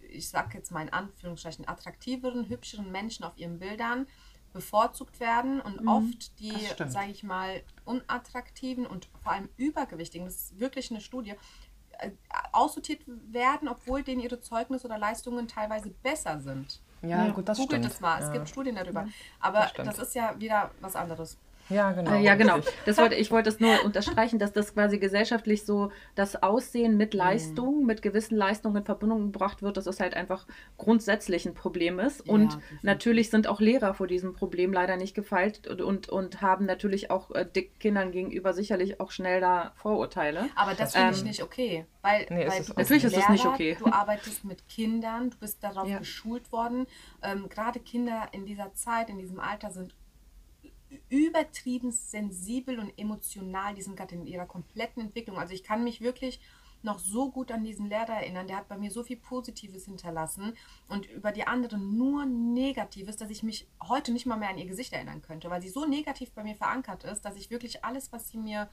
B: ich sage jetzt mal in Anführungszeichen, attraktiveren, hübscheren Menschen auf ihren Bildern bevorzugt werden und oft die, sage ich mal, unattraktiven und vor allem übergewichtigen, das ist wirklich eine Studie, äh, aussortiert werden, obwohl denen ihre Zeugnisse oder Leistungen teilweise besser sind.
A: ja,
C: Ja,
A: gut, das
B: Googelt
A: stimmt.
B: das mal,
A: ja.
B: es gibt Studien darüber. Aber
A: das
B: das, ist ja wieder was anderes.
A: Ja, genau.
C: Äh, ja, genau.
A: richtig.
C: Das wollte, ich wollte es nur unterstreichen, dass das quasi gesellschaftlich so das Aussehen mit Leistung, mit gewissen Leistungen in Verbindung gebracht wird, dass es halt einfach grundsätzlich ein Problem ist. Und
B: definitiv.
C: natürlich sind auch Lehrer vor diesem Problem leider nicht gefeilt und, und, und haben natürlich auch äh, dick Kindern gegenüber sicherlich auch schnell da Vorurteile.
B: Aber das finde ich
C: Ähm,
B: nicht okay. Weil,
A: Nee, es
B: weil
A: ist
C: Natürlich ist es nicht okay.
B: Du arbeitest mit Kindern, du bist darauf
C: Ja.
B: geschult worden. Ähm, Gerade Kinder in dieser Zeit, in diesem Alter sind übertrieben sensibel und emotional. Die sind gerade in ihrer kompletten Entwicklung. Also ich kann mich wirklich noch so gut an diesen Lehrer erinnern. Der hat bei mir so viel Positives hinterlassen und über die anderen nur Negatives, dass ich mich heute nicht mal mehr an ihr Gesicht erinnern könnte, weil sie so negativ bei mir verankert ist, dass ich wirklich alles, was sie mir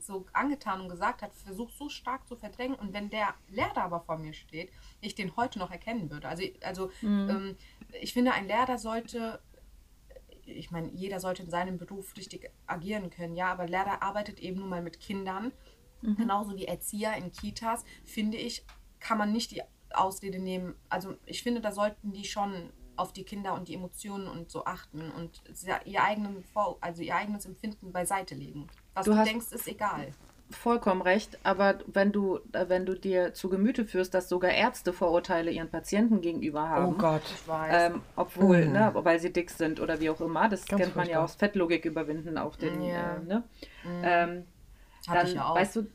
B: so angetan und gesagt hat, versuche so stark zu verdrängen. Und wenn der Lehrer aber vor mir steht, ich den heute noch erkennen würde. Also, also mhm. ähm, ich finde, ein Lehrer sollte ich meine, jeder sollte in seinem Beruf richtig agieren können, ja, aber Lehrer arbeitet eben nun mal mit Kindern Mhm. Genauso wie Erzieher in Kitas, finde ich, kann man nicht die Ausrede nehmen. Also ich finde, da sollten die schon auf die Kinder und die Emotionen und so achten und ihr, eigenen, also ihr eigenes Empfinden beiseite legen. Was du, du denkst, ist egal.
C: Vollkommen recht, aber wenn du, wenn du dir zu Gemüte führst, dass sogar Ärzte Vorurteile ihren Patienten gegenüber haben.
A: Oh Gott,
C: ich weiß. Ähm, obwohl, mhm. ne, weil sie dick sind oder wie auch immer, das Ganz kennt man ja aus Fettlogik überwinden auf den, ja. äh, ne? Mhm. Ähm, dann, ich ja auch. weißt du,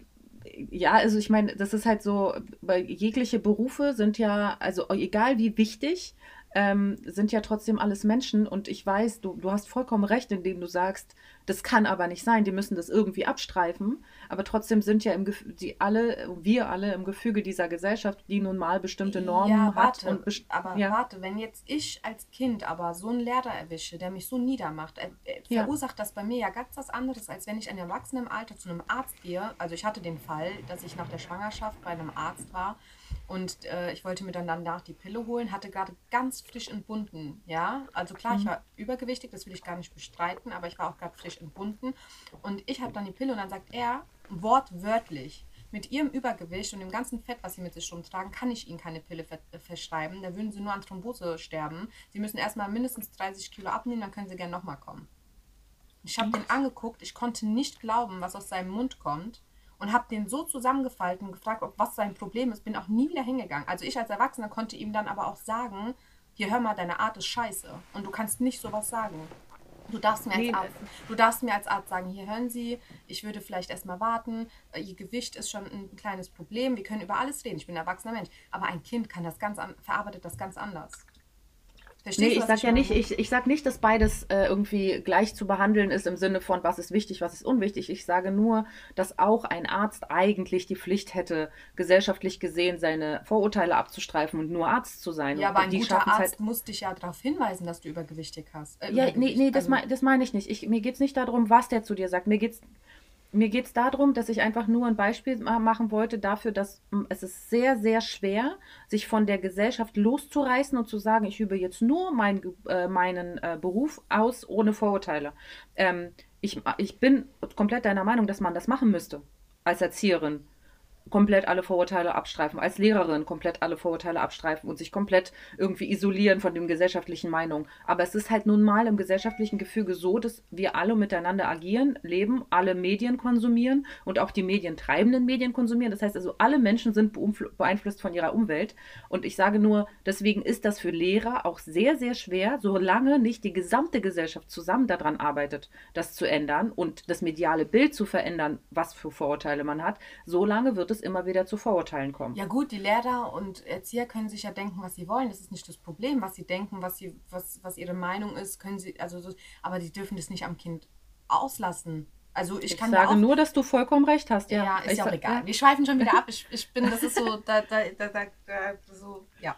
C: ja, also ich meine, das ist halt so, weil jegliche Berufe sind ja, also egal wie wichtig, ähm, sind ja trotzdem alles Menschen und ich weiß, du, du hast vollkommen recht, indem du sagst, das kann aber nicht sein, die müssen das irgendwie abstreifen, aber trotzdem sind ja im die alle, wir alle im Gefüge dieser Gesellschaft, die nun mal bestimmte Normen ja,
B: warte,
C: hat.
B: Und aber ja. warte, wenn jetzt ich als Kind aber so einen Lehrer erwische, der mich so niedermacht, er, er ja. verursacht das bei mir ja ganz was anderes, als wenn ich in Erwachsenen im Alter zu einem Arzt gehe. Also ich hatte den Fall, dass ich nach der Schwangerschaft bei einem Arzt war und äh, ich wollte mir dann danach die Pille holen, hatte gerade ganz frisch entbunden, ja. Also klar, mhm. ich war übergewichtig, das will ich gar nicht bestreiten, aber ich war auch gerade frisch entbunden. Und ich habe dann die Pille und dann sagt er wortwörtlich, mit ihrem Übergewicht und dem ganzen Fett, was sie mit sich rumtragen, kann ich ihnen keine Pille ver verschreiben. Da würden sie nur an Thrombose sterben. Sie müssen erstmal mindestens 30 Kilo abnehmen, dann können sie gerne nochmal kommen. Ich habe den angeguckt, ich konnte nicht glauben, was aus seinem Mund kommt und habe den so zusammengefalten und gefragt, ob was sein Problem ist, bin auch nie wieder hingegangen. Also ich als Erwachsener konnte ihm dann aber auch sagen, hier hör mal, deine Art ist scheiße und du kannst nicht sowas sagen. Du darfst, mir als Arzt, du darfst mir als Arzt sagen, hier hören Sie, ich würde vielleicht erstmal warten, äh, Ihr Gewicht ist schon ein kleines Problem, wir können über alles reden, ich bin ein erwachsener Mensch. Aber ein Kind kann das ganz an, verarbeitet das ganz anders.
C: Verstehst nee, ich sag ja nicht, ich, ich sag nicht, dass beides äh, irgendwie gleich zu behandeln ist im Sinne von, was ist wichtig, was ist unwichtig. Ich sage nur, dass auch ein Arzt eigentlich die Pflicht hätte, gesellschaftlich gesehen seine Vorurteile abzustreifen und nur Arzt zu sein.
B: Ja, und aber ein guter Arzt
C: halt
B: muss dich ja darauf hinweisen, dass du übergewichtig hast.
C: Äh, ja, nee, nee, das, also, mein, das meine ich nicht. Ich, mir geht es nicht darum, was der zu dir sagt. Mir geht es mir geht es darum, dass ich einfach nur ein Beispiel machen wollte dafür, dass hm, es ist sehr, sehr schwer, sich von der Gesellschaft loszureißen und zu sagen, ich übe jetzt nur mein, äh, meinen äh, Beruf aus ohne Vorurteile. Ähm, ich, ich bin komplett deiner Meinung, dass man das machen müsste als Erzieherin komplett alle Vorurteile abstreifen, als Lehrerin komplett alle Vorurteile abstreifen und sich komplett irgendwie isolieren von den gesellschaftlichen Meinungen. Aber es ist halt nun mal im gesellschaftlichen Gefüge so, dass wir alle miteinander agieren, leben, alle Medien konsumieren und auch die medientreibenden Medien konsumieren. Das heißt also, alle Menschen sind beeinflusst von ihrer Umwelt. Und ich sage nur, deswegen ist das für Lehrer auch sehr, sehr schwer, solange nicht die gesamte Gesellschaft zusammen daran arbeitet, das zu ändern und das mediale Bild zu verändern, was für Vorurteile man hat, solange wird es immer wieder zu Vorurteilen kommen.
B: Ja gut, die Lehrer und Erzieher können sich ja denken, was sie wollen. Das ist nicht das Problem, was sie denken, was, sie, was, was ihre Meinung ist, können sie, also so, aber sie dürfen das nicht am Kind auslassen. Also ich, ich kann
C: sage auch, nur, dass du vollkommen recht hast. Ja,
B: ja ist ja auch egal. Ja. Wir schweifen schon wieder ab. Ich, ich bin, das ist so, da, da, da, da, so, ja.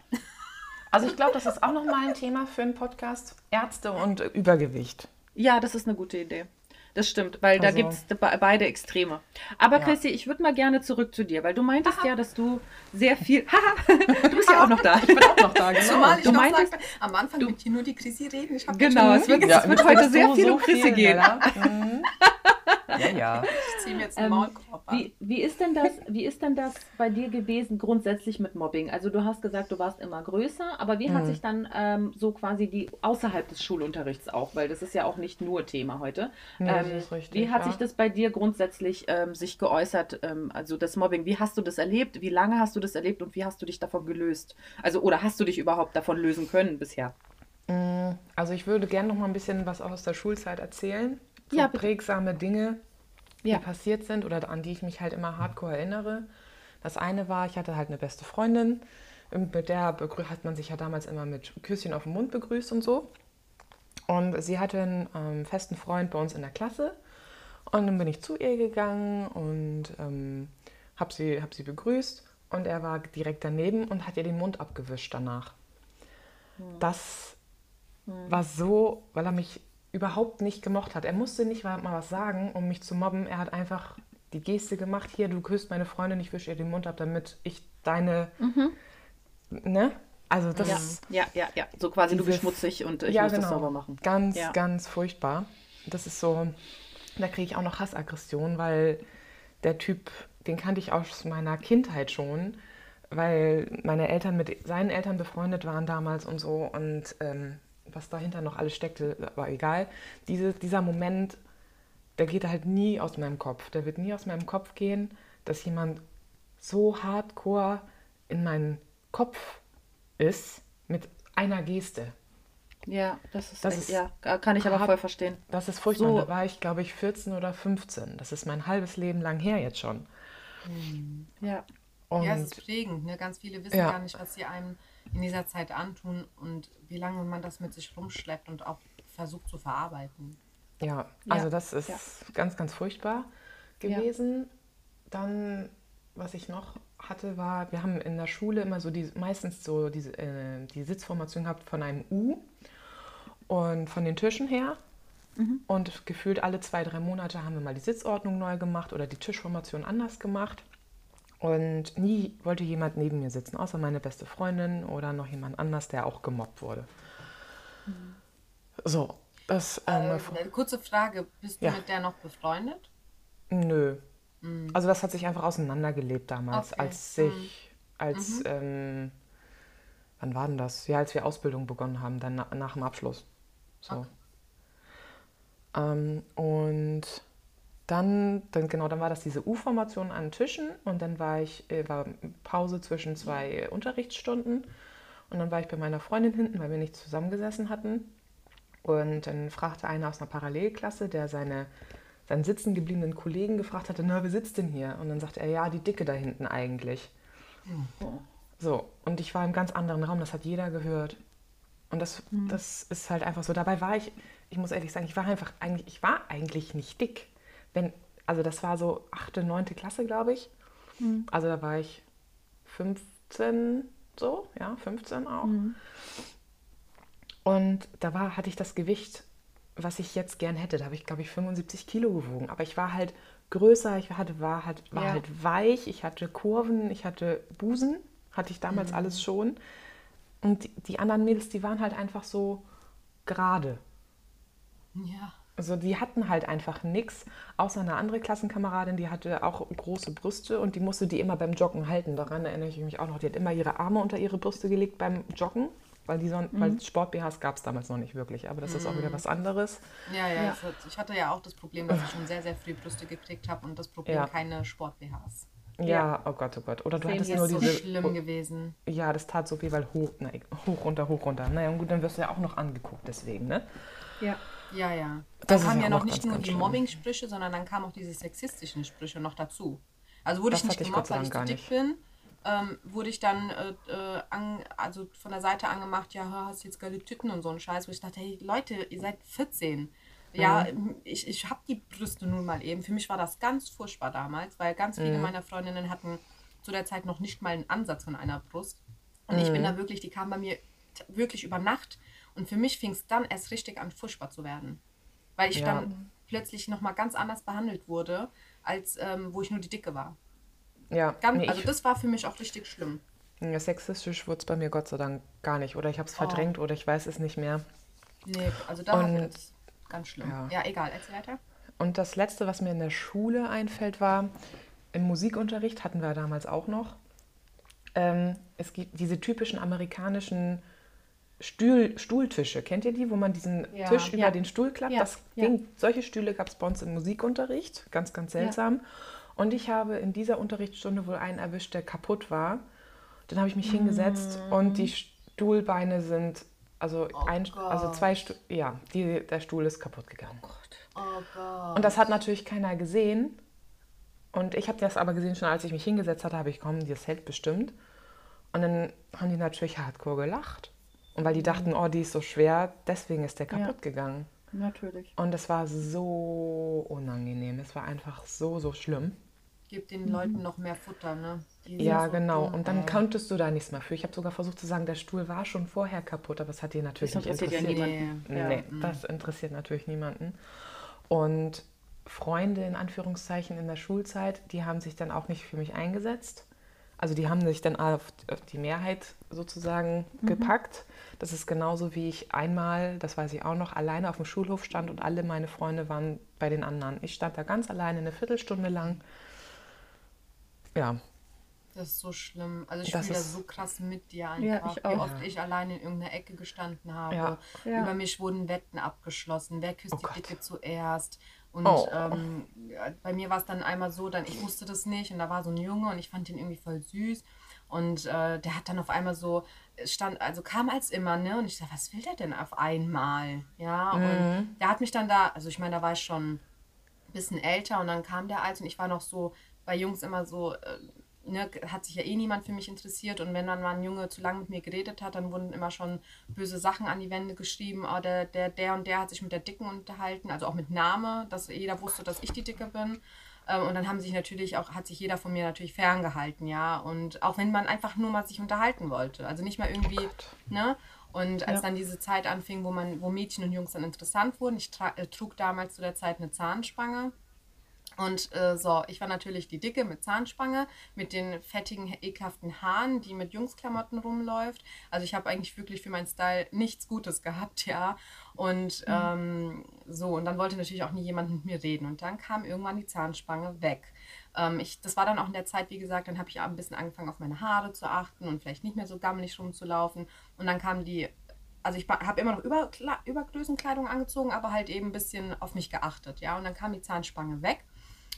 A: Also ich glaube, das ist auch nochmal ein Thema für einen Podcast. Ärzte und Übergewicht.
C: Ja, das ist eine gute Idee. Das stimmt, weil also. da gibt es beide Extreme. Aber ja. Chrissy, ich würde mal gerne zurück zu dir, weil du meintest Aha. ja, dass du sehr viel. du bist ja auch noch da.
B: Ich bin auch noch da, genau. Zumal ich du meintest, sag, am Anfang du, mit hier nur die Chrissy reden.
C: Ich genau, es wird, ja, wird heute sehr viel um Chrissy gehen. Mhm.
A: Ja, ja.
B: Ich ziehe mir jetzt einen ähm, Maulkorb.
C: Wie, wie, ist denn das, wie ist denn das bei dir gewesen grundsätzlich mit Mobbing? Also du hast gesagt, du warst immer größer, aber wie mhm. hat sich dann ähm, so quasi die außerhalb des Schulunterrichts auch, weil das ist ja auch nicht nur Thema heute. Nee, ähm, richtig, wie hat ja. sich das bei dir grundsätzlich ähm, sich geäußert, ähm, also das Mobbing? Wie hast du das erlebt? Wie lange hast du das erlebt und wie hast du dich davon gelöst? Also oder hast du dich überhaupt davon lösen können bisher?
A: Mm, also ich würde gerne noch mal ein bisschen was aus der Schulzeit erzählen. So ja, prägsame Dinge, ja. die passiert sind oder an die ich mich halt immer hardcore erinnere. Das eine war, ich hatte halt eine beste Freundin, mit der hat man sich ja damals immer mit Küsschen auf den Mund begrüßt und so. Und sie hatte einen ähm, festen Freund bei uns in der Klasse. Und dann bin ich zu ihr gegangen und ähm, habe sie, hab sie begrüßt. Und er war direkt daneben und hat ihr den Mund abgewischt danach. Das war so, weil er mich überhaupt nicht gemocht hat. Er musste nicht mal was sagen, um mich zu mobben. Er hat einfach die Geste gemacht, hier, du küsst meine Freundin, ich wische ihr den Mund ab, damit ich deine, ne? Also das
C: Ja,
A: ist
C: ja, ja, ja. So quasi du
A: Dieses-
C: bist schmutzig und ich
A: ja,
C: muss
A: genau.
C: das sauber machen.
A: Ganz,
C: Ja.
A: ganz furchtbar. Das ist so, da kriege ich auch noch Hassaggression, weil der Typ, den kannte ich aus meiner Kindheit schon, weil meine Eltern mit seinen Eltern befreundet waren damals und so und ähm, was dahinter noch alles steckte, war egal. Diese, dieser Moment, der geht halt nie aus meinem Kopf. Der wird nie aus meinem Kopf gehen, dass jemand so hardcore in meinen Kopf ist mit einer Geste.
C: Ja, das ist,
A: Das
C: echt,
A: ist
C: ja, kann ich aber voll verstehen.
A: Das ist furchtbar.
C: So-
A: Da war ich, glaube ich, 14 oder 15. Das ist mein halbes Leben lang her jetzt schon.
C: Ja.
A: Und
B: Ja, es ist prägend. Ne? Ganz viele wissen
A: Ja.
B: gar nicht, was sie einem in dieser Zeit antun und wie lange man das mit sich rumschleppt und auch versucht zu verarbeiten.
A: ja, also
C: Ja,
A: das ist
C: ja.
A: ganz, ganz furchtbar gewesen. Dann, was ich noch hatte, war, wir haben in der Schule immer so die, meistens so diese, äh, die Sitzformation gehabt von einem U und von den Tischen her. Und gefühlt alle zwei, drei Monate haben wir mal die Sitzordnung neu gemacht oder die Tischformation anders gemacht. Und nie wollte jemand neben mir sitzen, außer meine beste Freundin oder noch jemand anders, der auch gemobbt wurde. So, das. Ähm,
B: Äh, eine kurze Frage, bist du
A: Ja.
B: mit der noch befreundet?
A: Nö. Also das hat sich einfach auseinandergelebt damals,
B: Okay.
A: als ich, als, ähm, wann war denn das? Ja, als wir Ausbildung begonnen haben, dann na, nach dem Abschluss. So.
B: Okay.
A: Ähm, und dann, dann, genau, dann war das diese U-Formation an Tischen und dann war ich, äh, war Pause zwischen zwei Unterrichtsstunden und dann war ich bei meiner Freundin hinten, weil wir nicht zusammengesessen hatten. Und dann fragte einer aus einer Parallelklasse, der seine, seinen sitzen gebliebenen Kollegen gefragt hatte, na, wer sitzt denn hier? Und dann sagte er, ja, die Dicke da hinten eigentlich. So, und ich war im ganz anderen Raum, das hat jeder gehört. Und das, das ist halt einfach so. Dabei war ich, ich muss ehrlich sagen, ich war einfach eigentlich, ich war eigentlich nicht dick. Wenn, also das war so achte, neunte Klasse, glaube ich. Also da war ich 15 so, ja, 15 auch. Und da war, hatte ich das Gewicht, was ich jetzt gern hätte. Da habe ich, glaube ich, 75 Kilo gewogen. Aber ich war halt größer, ich hatte, war, halt, war
C: Ja.
A: halt weich, ich hatte Kurven, ich hatte Busen, hatte ich damals
C: Mhm.
A: alles schon. Und die, die anderen Mädels, die waren halt einfach so gerade.
B: Ja.
A: Also die hatten halt einfach nichts, außer eine andere Klassenkameradin, die hatte auch große Brüste und die musste die immer beim Joggen halten. Daran erinnere ich mich auch noch. Die hat immer ihre Arme unter ihre Brüste gelegt beim Joggen, weil, die so, weil Sport-BHs gab es damals noch nicht wirklich. Aber das ist auch wieder was anderes.
B: Ja, ja,
C: Ja.
B: ich hatte ja auch das Problem, dass ich schon sehr, sehr früh Brüste gekriegt habe und das Problem
A: Ja.
B: keine Sport-BHs.
A: Ja,
C: Ja.
A: oh Gott, oh Gott. Oder du hattest nur
B: Das ist so
A: diese...
B: schlimm gewesen.
A: Ja, das tat so weh, weil hoch, nein, hoch, runter, hoch, runter. Naja, und gut, dann wirst du ja auch noch angeguckt deswegen, ne?
C: Ja.
B: Ja, ja.
A: Das
B: Dann kamen
A: ja
B: noch nicht
A: ganz,
B: nur
A: ganz
B: die. Mobbing-Sprüche, sondern dann kamen auch diese sexistischen Sprüche noch dazu. Also wurde
A: Das
B: ich nicht gemobbt, weil ich zu dick bin, ähm, wurde ich dann äh, äh, an, also von der Seite angemacht, ja, hast jetzt geile Titten und so ein Scheiß, wo ich dachte, hey Leute, ihr seid 14. Ja, ich, ich habe die Brüste nun mal eben. Für mich war das ganz furchtbar damals, weil ganz viele meiner Freundinnen hatten zu der Zeit noch nicht mal einen Ansatz von einer Brust. Und ich bin da wirklich, die kam bei mir wirklich über Nacht. Und für mich fing es dann erst richtig an, furchtbar zu werden. Weil ich
A: Ja.
B: dann plötzlich nochmal ganz anders behandelt wurde, als ähm, wo ich nur die Dicke war.
A: Ja,
B: Ganz,
A: nee,
B: also das war für mich auch richtig schlimm.
A: ja, sexistisch wurde es bei mir Gott sei Dank gar nicht. Oder ich habe es
B: Oh.
A: verdrängt oder ich weiß es nicht mehr.
B: Nee, also da war es ganz schlimm.
A: ja.
B: Ja. egal, erzähl weiter.
A: Und das Letzte, was mir in der Schule einfällt, war, im Musikunterricht hatten wir damals auch noch, ähm, es gibt diese typischen amerikanischen Stuhl, Stuhltische. Kennt ihr die, wo man diesen
B: Ja.
A: Tisch über
C: Ja.
A: den Stuhl klappt?
C: Ja,
A: Das. Ding, solche Stühle gab es bei uns im Musikunterricht. Ganz, ganz seltsam. Und ich habe in dieser Unterrichtsstunde wohl einen erwischt, der kaputt war. Dann habe ich mich hingesetzt und die Stuhlbeine sind, also, ein, also zwei Stuhl, ja, die, der Stuhl ist kaputt gegangen.
B: Oh Gott.
A: Und das hat natürlich keiner gesehen. Und ich habe das aber gesehen, schon als ich mich hingesetzt hatte, habe ich, komm, das hält bestimmt. Und dann haben die natürlich hardcore gelacht. Und weil die dachten, oh, die ist so schwer, deswegen ist der kaputt gegangen.
C: Natürlich.
A: Und es war so unangenehm. Es war einfach so, so schlimm.
B: Gibt den Leuten noch mehr Futter, ne? Die
A: Ja,
B: so
A: genau.
B: dumm,
A: Und dann
B: ey.
A: konntest du da nichts mehr für. Ich habe sogar versucht zu sagen, der Stuhl war schon vorher kaputt, aber es hat die natürlich
C: Das
A: nicht
C: interessiert ja niemanden. Ja.
A: Nee, das interessiert natürlich niemanden. Und Freunde in Anführungszeichen in der Schulzeit, die haben sich dann auch nicht für mich eingesetzt. Also die haben sich dann auf auf die Mehrheit sozusagen gepackt. Das ist genauso wie ich einmal, das weiß ich auch noch, alleine auf dem Schulhof stand und alle meine Freunde waren bei den anderen. Ich stand da ganz alleine eine Viertelstunde lang. Ja,
B: Das ist so schlimm. Also ich
A: Das ist-
B: so krass mit dir
C: Ja,
B: einfach.
C: ich
B: Wie oft ich alleine in irgendeiner Ecke gestanden habe.
A: Ja.
C: Ja.
B: Über mich wurden Wetten abgeschlossen. Wer küsst
A: Oh
B: die
A: Gott.
B: Dicke zuerst? Und
A: Oh.
B: ähm, ja, bei mir war es dann einmal so, dann ich wusste das nicht und da war so ein Junge und ich fand den irgendwie voll süß. Und äh, der hat dann auf einmal so, stand, also kam als immer, ne? Und ich dachte, was will der denn auf einmal? Ja, und der hat mich dann da, also ich meine, da war ich schon ein bisschen älter und dann kam der als und ich war noch so bei Jungs immer so, äh, ne, hat sich ja eh niemand für mich interessiert und wenn dann mal ein Junge zu lange mit mir geredet hat, dann wurden immer schon böse Sachen an die Wände geschrieben, oh, der, der, der und der hat sich mit der Dicken unterhalten, also auch mit Name, dass jeder wusste, dass ich die Dicke bin. Ähm, Und dann haben sich natürlich auch, hat sich jeder von mir natürlich ferngehalten, ja. Und auch wenn man einfach nur mal sich unterhalten wollte. Also nicht mal irgendwie, ne? Und als
C: Ja.
B: dann diese Zeit anfing, wo man, wo Mädchen und Jungs dann interessant wurden, ich tra- äh, trug damals zu der Zeit eine Zahnspange. Und äh, so, ich war natürlich die Dicke mit Zahnspange, mit den fettigen, ekelhaften Haaren, die mit Jungsklamotten rumläuft. Also ich habe eigentlich wirklich für meinen Style nichts Gutes gehabt, ja. Und ähm, so, und dann wollte natürlich auch nie jemand mit mir reden. Und dann kam irgendwann die Zahnspange weg. Ähm, ich, das war dann auch in der Zeit, wie gesagt, dann habe ich auch ein bisschen angefangen, auf meine Haare zu achten und vielleicht nicht mehr so gammelig rumzulaufen. Und dann kam die also ich habe immer noch über, Übergrößenkleidung angezogen, aber halt eben ein bisschen auf mich geachtet, ja. Und dann kam die Zahnspange weg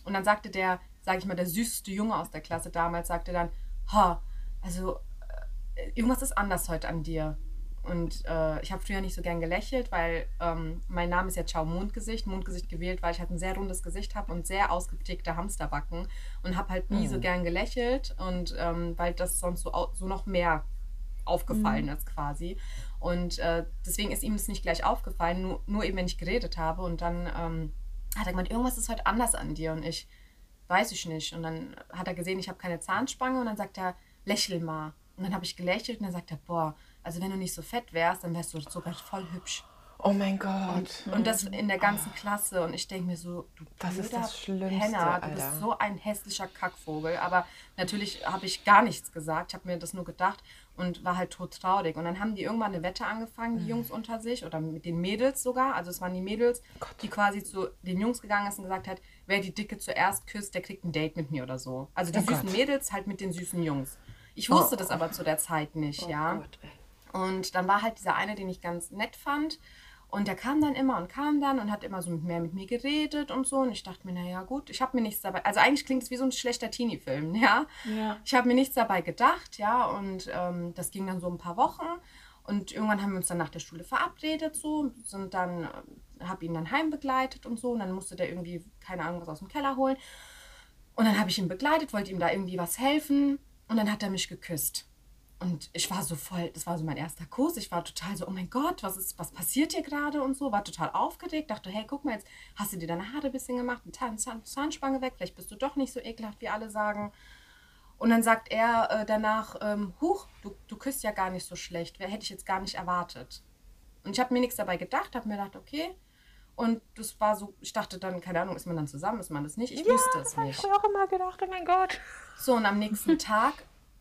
B: und dann sagte der, sage ich mal, der süßeste Junge aus der Klasse damals, sagte dann, ha, also äh, irgendwas ist anders heute an dir. Und äh, ich habe früher nicht so gern gelächelt, weil ähm, mein Name ist ja Ciao Mondgesicht. Mondgesicht gewählt, weil ich halt ein sehr rundes Gesicht habe und sehr ausgeprägte Hamsterbacken und habe halt nie so gern gelächelt und ähm, weil das sonst so, so noch mehr aufgefallen ist quasi. Und äh, deswegen ist ihm das nicht gleich aufgefallen, nur, nur eben, wenn ich geredet habe. Und dann ähm, hat er gemeint, irgendwas ist heute anders an dir. Und ich, weiß ich nicht. Und dann hat er gesehen, ich habe keine Zahnspange. Und dann sagt er, lächel mal. Und dann habe ich gelächelt und dann sagt er, boah, also wenn du nicht so fett wärst, dann wärst du sogar voll hübsch.
A: Oh mein Gott.
B: Und das in der ganzen Klasse. Und ich denke mir so, du
A: Das ist
B: blöder
A: das Schlimmste,
B: Penner, du bist so ein hässlicher Kackvogel. Aber natürlich habe ich gar nichts gesagt. Ich habe mir das nur gedacht und war halt todtraurig. Und dann haben die irgendwann eine Wette angefangen,
A: Mhm.
B: die Jungs unter sich oder mit den Mädels sogar. Also es waren die Mädels, die quasi zu den Jungs gegangen ist und gesagt hat, wer die Dicke zuerst küsst, der kriegt ein Date mit mir oder so. Also die
A: Oh
B: süßen
A: Gott.
B: Mädels halt mit den süßen Jungs. Ich wusste
A: Oh.
B: das aber zu der Zeit nicht,
C: Oh
B: ja.
C: Gott.
B: Und dann war halt dieser eine, den ich ganz nett fand. Und der kam dann immer und kam dann und hat immer so mit mehr mit mir geredet und so. Und ich dachte mir, naja, gut, ich habe mir nichts dabei. Also eigentlich klingt es wie so ein schlechter Teenie-Film, ja.
C: Ja.
B: Ich habe mir nichts dabei gedacht, ja. Und ähm, das ging dann so ein paar Wochen. Und irgendwann haben wir uns dann nach der Schule verabredet, so. Sind dann, äh, habe ihn dann heimbegleitet und so. Und dann musste der irgendwie, keine Ahnung, was aus dem Keller holen. Und dann habe ich ihn begleitet, wollte ihm da irgendwie was helfen. Und dann hat er mich geküsst. Und ich war so voll, das war so mein erster Kuss. Ich war total so, oh mein Gott, was ist, was passiert hier gerade und so. War total aufgeregt, dachte, hey, guck mal, jetzt hast du dir deine Haare ein bisschen gemacht, eine Zahn, Zahn, Zahnspange weg, vielleicht bist du doch nicht so ekelhaft, wie alle sagen. Und dann sagt er äh, danach, ähm, huch, du, du küsst ja gar nicht so schlecht, wer hätte ich jetzt gar nicht erwartet. Und ich habe mir nichts dabei gedacht, habe mir gedacht, okay. Und das war so, ich dachte dann, keine Ahnung, ist man dann zusammen, ist man das nicht? Ich wusste es
A: Das habe ich
B: nicht.
A: früher auch immer gedacht, oh mein Gott.
B: So, und am nächsten Tag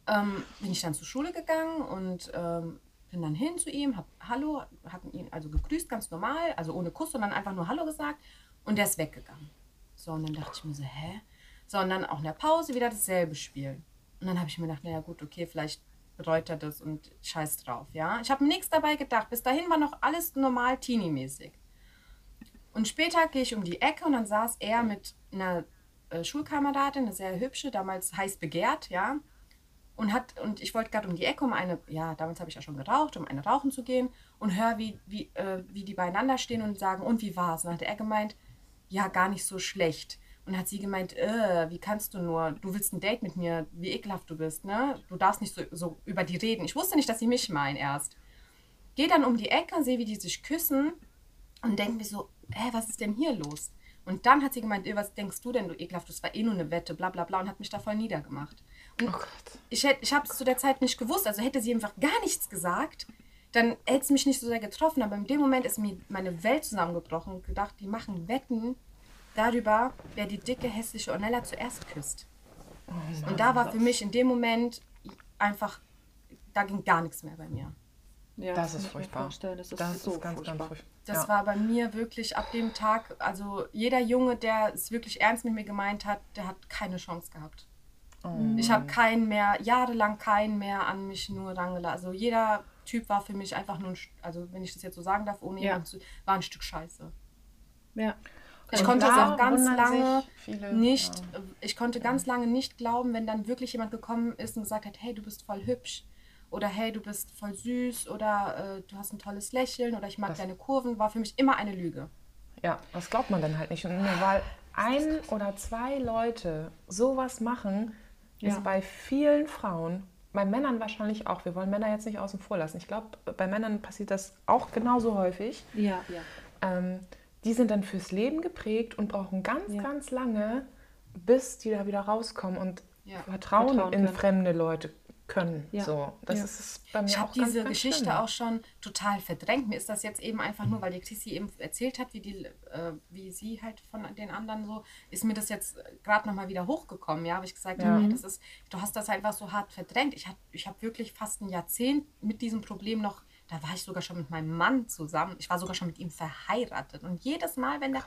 B: ähm, bin ich dann zur Schule gegangen und ähm, bin dann hin zu ihm, hab Hallo, hab ihn also gegrüßt, ganz normal, also ohne Kuss, sondern einfach nur Hallo gesagt und der ist weggegangen. So, und dann dachte ich mir so, hä? So, und dann auch in der Pause wieder dasselbe Spiel. Und dann habe ich mir gedacht, naja gut, okay, vielleicht bereut er das und scheiß drauf, ja. Ich habe mir nichts dabei gedacht. Bis dahin war noch alles normal Teenie-mäßig. Und später gehe ich um die Ecke und dann saß er mit einer äh, Schulkameradin, eine sehr hübsche, damals heiß begehrt, ja. Und, hat, und ich wollte gerade um die Ecke, um eine, ja, damals habe ich ja schon geraucht, um eine rauchen zu gehen und höre, wie, wie, äh, wie die beieinander stehen und sagen, und wie war's? Und hat er gemeint, ja, gar nicht so schlecht. Und hat sie gemeint, äh, wie kannst du nur, du willst ein Date mit mir, wie ekelhaft du bist, ne? Du darfst nicht so, so über die reden. Ich wusste nicht, dass sie mich meinen erst. Gehe dann um die Ecke, sehe, wie die sich küssen und denke mir so, hä, was ist denn hier los? Und dann hat sie gemeint, "Ey, was denkst du denn, du ekelhaft, das war eh nur eine Wette, bla bla bla, und hat mich da voll niedergemacht. Und
A: Oh Gott.
B: ich, hätt- ich habe es zu der Zeit nicht gewusst, also hätte sie einfach gar nichts gesagt, dann hätte es mich nicht so sehr getroffen, aber in dem Moment ist mir meine Welt zusammengebrochen und gedacht, die machen Wetten darüber, wer die dicke, hässliche Ornella zuerst küsst. und da war für mich in dem Moment einfach, da ging gar nichts mehr bei mir.
C: Ja,
A: Das
C: kann
A: ist furchtbar.
C: Das ist
A: Das
C: so
A: ist ganz,
C: furchtbar.
A: ganz furchtbar.
B: Das
A: ja.
B: war bei mir wirklich ab dem Tag, also jeder Junge, der es wirklich ernst mit mir gemeint hat, der hat keine Chance gehabt. Ich habe keinen mehr, jahrelang keinen mehr an mich nur rangelassen. Also jeder Typ war für mich einfach nur ein, also wenn ich das jetzt so sagen darf, ohne
C: Ja.
B: zu, war ein Stück Scheiße.
C: Ja.
B: Ich
A: Und
B: konnte es auch ganz lange
A: viele,
B: nicht, ich konnte ganz lange nicht glauben, wenn dann wirklich jemand gekommen ist und gesagt hat, hey, du bist voll hübsch oder hey, du bist voll süß oder äh, du hast ein tolles Lächeln oder ich mag
A: Das-
B: deine Kurven, war für mich immer eine Lüge.
A: Ja, das glaubt man dann halt nicht. Und nur weil ein oder zwei Leute sowas machen,
C: Ja.
A: ist bei vielen Frauen, bei Männern wahrscheinlich auch, wir wollen Männer jetzt nicht außen vor lassen. Ich glaube, bei Männern passiert das auch genauso häufig.
C: Ja, ja.
A: Ähm, die sind dann fürs Leben geprägt und brauchen ganz,
C: Ja.
A: ganz lange, bis die da wieder rauskommen und
B: Ja.
A: Vertrauen,
C: Vertrauen
A: in
C: können.
A: fremde Leute können.
C: Ja.
A: So, das
C: Ja.
A: ist bei mir
B: Ich habe diese
A: ganz
B: Geschichte
A: schlimm.
B: auch schon total verdrängt. Mir ist das jetzt eben einfach nur, weil die Chrissy eben erzählt hat, wie, die, äh, wie sie halt von den anderen so, ist mir das jetzt gerade nochmal wieder hochgekommen. Ja, habe ich gesagt,
A: Ja.
B: das ist, du hast das einfach so hart verdrängt. Ich habe ich hab wirklich fast ein Jahrzehnt mit diesem Problem noch, da war ich sogar schon mit meinem Mann zusammen. Ich war sogar schon mit ihm verheiratet. Und jedes Mal, wenn der,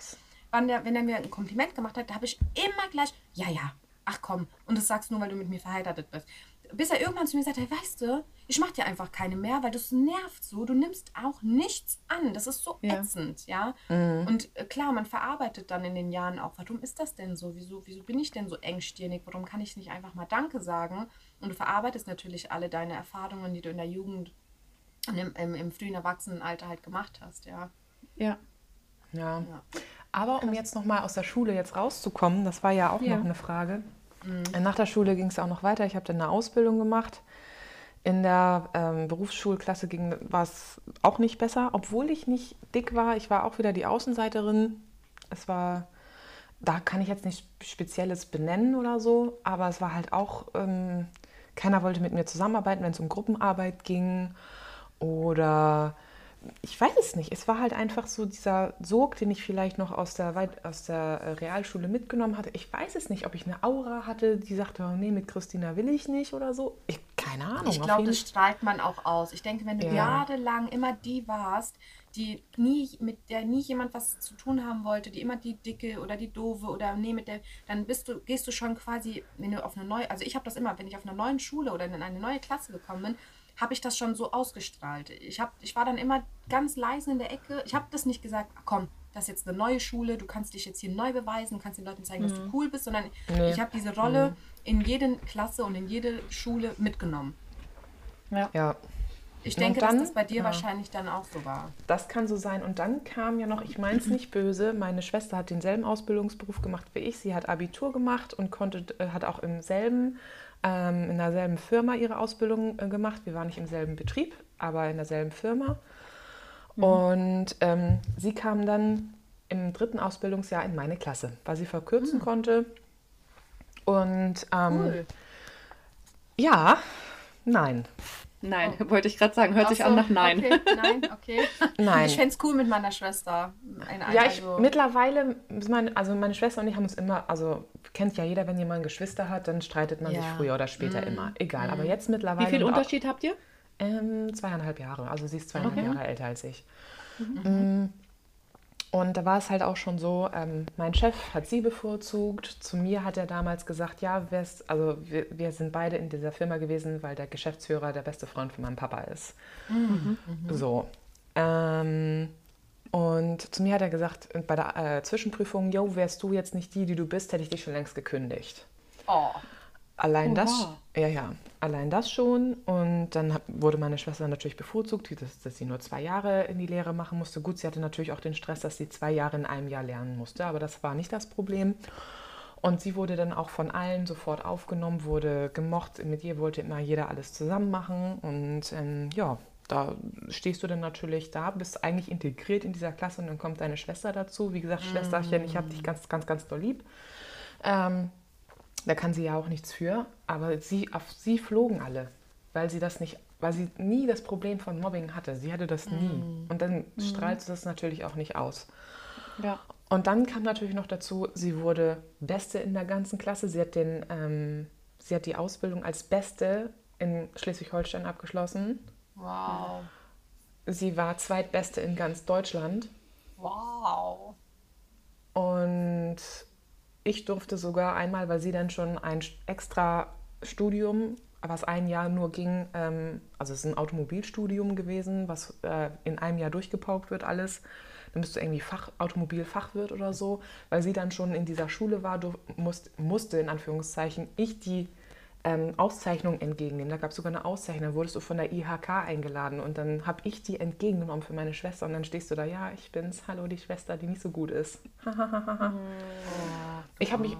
B: wenn der, wenn er mir ein Kompliment gemacht hat, da habe ich immer gleich, ja, ja, ach komm, und das sagst du nur, weil du mit mir verheiratet bist. Bis er irgendwann zu mir gesagt hat, hey, weißt du, ich mach dir einfach keine mehr, weil das nervt so. Du nimmst auch nichts an. Das ist so
C: Ja.
B: ätzend, ja. Und äh, klar, man verarbeitet dann in den Jahren auch, warum ist das denn so? Wieso, wieso bin ich denn so engstirnig? Warum kann ich nicht einfach mal Danke sagen? Und du verarbeitest natürlich alle deine Erfahrungen, die du in der Jugend und im, im, im frühen Erwachsenenalter halt gemacht hast, ja.
C: Ja.
A: Ja.
B: Ja.
A: Aber um jetzt nochmal aus der Schule jetzt rauszukommen, das war ja auch
C: Ja.
A: noch eine Frage. Nach der Schule ging es auch noch weiter. Ich habe dann eine Ausbildung gemacht. In der ähm, Berufsschulklasse war es auch nicht besser, obwohl ich nicht dick war. Ich war auch wieder die Außenseiterin. Es war, da kann ich jetzt nicht Spezielles benennen oder so, aber es war halt auch, ähm, keiner wollte mit mir zusammenarbeiten, wenn es um Gruppenarbeit ging oder ich weiß es nicht. Es war halt einfach so dieser Sog, den ich vielleicht noch aus der, Weit aus der äh, Realschule mitgenommen hatte. Ich weiß es nicht, ob ich eine Aura hatte, die sagte, oh, nee, mit Christina will ich nicht oder so. Ich, keine Ahnung.
B: Ich glaube, das strahlt man auch aus. Ich denke, wenn du
A: Ja.
B: jahrelang immer die warst, die nie, mit der nie jemand was zu tun haben wollte, die immer die dicke oder die doofe oder nee, mit der, dann bist du, gehst du schon quasi, wenn du auf eine neue, also ich habe das immer, wenn ich auf einer neuen Schule oder in eine neue Klasse gekommen bin, habe ich das schon so ausgestrahlt. Ich, hab, ich war dann immer ganz leise in der Ecke. Ich habe das nicht gesagt, "Ah, komm, das ist jetzt eine neue Schule, du kannst dich jetzt hier neu beweisen, du kannst den Leuten zeigen, dass du cool bist, sondern
A: Nee.
B: ich habe diese Rolle in jede Klasse und in jede Schule mitgenommen.
A: Ja,
B: Ich
A: Und
B: denke,
A: dann-
B: dass das bei dir
A: ja.
B: wahrscheinlich dann auch so war.
A: das kann so sein. Und dann kam ja noch, ich meine es nicht böse, meine Schwester hat denselben Ausbildungsberuf gemacht wie ich. Sie hat Abitur gemacht und konnte, äh, hat auch im selben, ähm, in derselben Firma ihre Ausbildung äh, gemacht. Wir waren nicht im selben Betrieb, aber in derselben Firma. Und ähm, sie kam dann im dritten Ausbildungsjahr in meine Klasse, weil sie verkürzen konnte. Und ähm, ja, nein.
C: Nein, wollte ich gerade sagen. Hört sich
B: Ach so,
C: an nach Nein.
B: Okay, nein, okay.
A: Nein.
B: Ich fände es cool mit meiner Schwester. Ein,
A: Ja, ich
B: also-
A: mittlerweile, meine, also meine Schwester und ich haben uns immer, also kennt ja jeder, wenn jemand Geschwister hat, dann streitet man sich
B: Ja.
A: früher oder später immer. Egal, aber jetzt
C: Wie
A: mittlerweile.
C: viel
A: und auch-
C: Unterschied habt ihr?
A: Ähm, zweieinhalb Jahre. Also sie ist zweieinhalb
C: Okay.
A: Jahre älter als ich. Mm. Und da war es halt auch schon so, ähm, mein Chef hat sie bevorzugt. Zu mir hat er damals gesagt, ja, also wir, wir sind beide in dieser Firma gewesen, weil der Geschäftsführer der beste Freund von meinem Papa ist. So. Ähm, und zu mir hat er gesagt, bei der äh, Zwischenprüfung, yo, wärst du jetzt nicht die, die du bist, hätte ich dich schon längst gekündigt.
B: Oh,
A: Allein das,
C: Oha.
A: ja, ja, allein das schon. Und dann hab- wurde meine Schwester natürlich bevorzugt, dass, dass sie nur zwei Jahre in die Lehre machen musste. Gut, sie hatte natürlich auch den Stress, dass sie zwei Jahre in einem Jahr lernen musste, aber das war nicht das Problem. Und sie wurde dann auch von allen sofort aufgenommen, wurde gemocht. Mit ihr wollte immer jeder alles zusammen machen. Und ähm, ja, da stehst du dann natürlich da, bist eigentlich integriert in dieser Klasse und dann kommt deine Schwester dazu. Wie gesagt, Schwesterchen, ich habe dich ganz, ganz, ganz doll lieb. Ähm, da kann sie ja auch nichts für, aber sie, auf sie flogen alle, weil sie das nicht, weil sie nie das Problem von Mobbing hatte. Sie hatte das nie. Und dann strahlt sie das natürlich auch nicht aus.
C: Ja.
A: Und dann kam natürlich noch dazu, sie wurde Beste in der ganzen Klasse. Sie hat, den, ähm, sie hat die Ausbildung als Beste in Schleswig-Holstein abgeschlossen.
B: Wow.
A: Sie war Zweitbeste in ganz Deutschland.
B: Wow.
A: Und ich durfte sogar einmal, weil sie dann schon ein extra Studium, was ein Jahr nur ging, ähm, also es ist ein Automobilstudium gewesen, was äh, in einem Jahr durchgepaukt wird alles. Dann bist du irgendwie Fach, Automobilfachwirt oder so. Weil sie dann schon in dieser Schule war, du musst, musste in Anführungszeichen ich die ähm, Auszeichnung entgegennehmen. Da gab es sogar eine Auszeichnung, da wurdest du von der IHK eingeladen und dann habe ich die entgegengenommen für meine Schwester und dann stehst du da, ja, ich bin's, hallo, die Schwester, die nicht so gut ist. ich habe mich,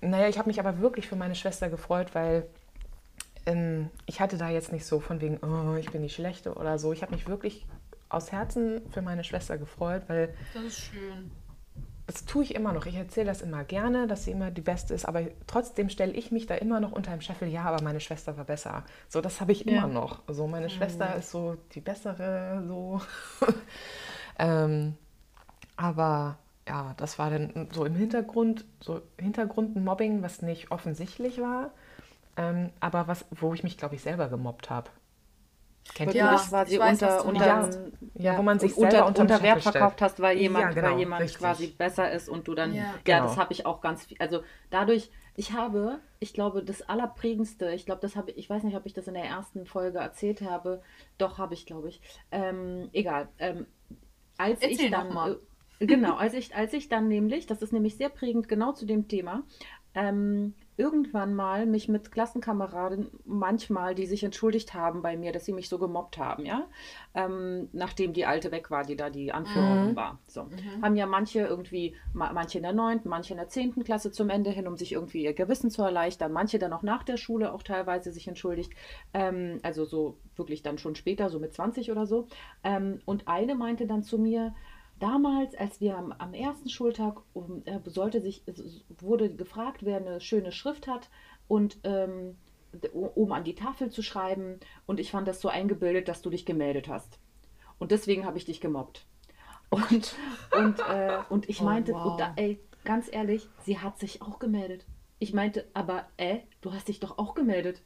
A: naja, ich habe mich aber wirklich für meine Schwester gefreut, weil ähm, ich hatte da jetzt nicht so von wegen, oh, ich bin die Schlechte oder so. Ich habe mich wirklich aus Herzen für meine Schwester gefreut, weil
B: Das ist schön.
A: Das tue ich immer noch. Ich erzähle das immer gerne, dass sie immer die Beste ist, aber trotzdem stelle ich mich da immer noch unter dem Scheffel, ja, aber meine Schwester war besser. So, das habe ich
C: Ja.
A: immer noch. So, meine Schwester ist so die bessere, so. ähm, aber ja, das war dann so im Hintergrund, so Hintergrund ein Mobbing, was nicht offensichtlich war, ähm, aber was, wo ich mich, glaube ich, selber gemobbt habe. Kennt ihr
B: Ja,
A: das?
C: quasi
B: ich weiß, was
C: unter, unter.
A: Ja, wo man sich
C: unter, unter Wert verkauft hast, weil
A: Ja,
C: jemand,
A: genau,
C: weil jemand
A: richtig.
C: quasi besser ist und du dann.
B: Ja.
C: Ja,
A: Genau.
C: das habe ich auch ganz viel. Also dadurch, ich habe, ich glaube, das Allerprägendste, ich glaube, das habe ich, ich weiß nicht, ob ich das in der ersten Folge erzählt habe. Doch, habe ich, glaube ich. Ähm, egal. Ähm, als
B: Erzähl
C: ich
B: doch
C: dann.
B: mal.
C: Äh, genau, als ich, als ich dann nämlich, das ist nämlich sehr prägend genau zu dem Thema, ähm, irgendwann mal mich mit Klassenkameraden manchmal, die sich entschuldigt haben bei mir, dass sie mich so gemobbt haben, ja, ähm, nachdem die alte weg war, die da die Anführerin war. So, haben ja manche irgendwie, ma- manche in der neunten, manche in der zehnten Klasse zum Ende hin, um sich irgendwie ihr Gewissen zu erleichtern, manche dann auch nach der Schule auch teilweise sich entschuldigt, ähm, also so wirklich dann schon später, so mit 20 oder so. Ähm, und eine meinte dann zu mir, Damals, als wir am, am ersten Schultag um, äh, sollte sich, wurde gefragt, wer eine schöne Schrift hat und ähm, um an die Tafel zu schreiben. Und ich fand das so eingebildet, dass du dich gemeldet hast. Und deswegen habe ich dich gemobbt. Und, und, äh, und ich
B: Oh,
C: meinte,
B: wow.
C: und da, ey, ganz ehrlich, sie hat sich auch gemeldet. Ich meinte, aber äh, du hast dich doch auch gemeldet.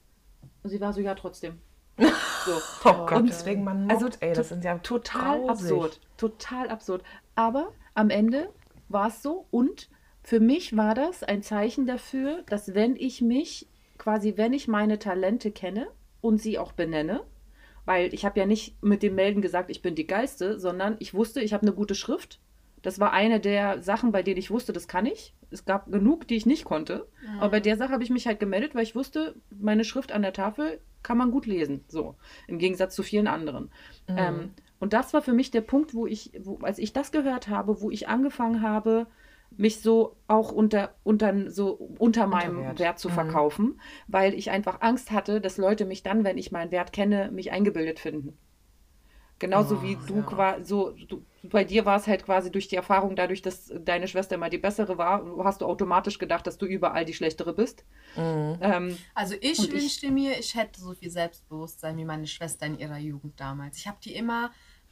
C: Und sie war so, ja, trotzdem. So.
A: Oh Gott,
C: Und-
A: deswegen man
C: Also
A: ey, das sind ja
C: total
A: grausig.
C: absurd. Total absurd. Aber am Ende war es so und für mich war das ein Zeichen dafür, dass wenn ich mich, quasi wenn ich meine Talente kenne und sie auch benenne, weil ich habe ja nicht mit dem Melden gesagt, ich bin die Geiste, sondern ich wusste, ich habe eine gute Schrift. Das war eine der Sachen, bei denen ich wusste, das kann ich. Es gab genug, die ich nicht konnte. Aber bei der Sache habe ich mich halt gemeldet, weil ich wusste, meine Schrift an der Tafel kann man gut lesen. So. Im Gegensatz zu vielen anderen. Ähm, und das war für mich der Punkt, wo ich, wo, als ich das gehört habe, wo ich angefangen habe, mich so auch unter, unter, so unter meinem
A: Wert.
C: Wert zu
A: Mhm.
C: verkaufen, weil ich einfach Angst hatte, dass Leute mich dann, wenn ich meinen Wert kenne, mich eingebildet finden. Genauso
A: Oh,
C: wie du
A: ja.
C: quasi, so, du, bei dir war es halt quasi durch die Erfahrung, dadurch, dass deine Schwester immer die bessere war, hast du automatisch gedacht, dass du überall die schlechtere bist.
A: Mhm.
C: Ähm,
B: Also ich
C: Und ich-
B: wünschte mir, ich hätte so viel Selbstbewusstsein wie meine Schwester in ihrer Jugend damals. Ich habe die immer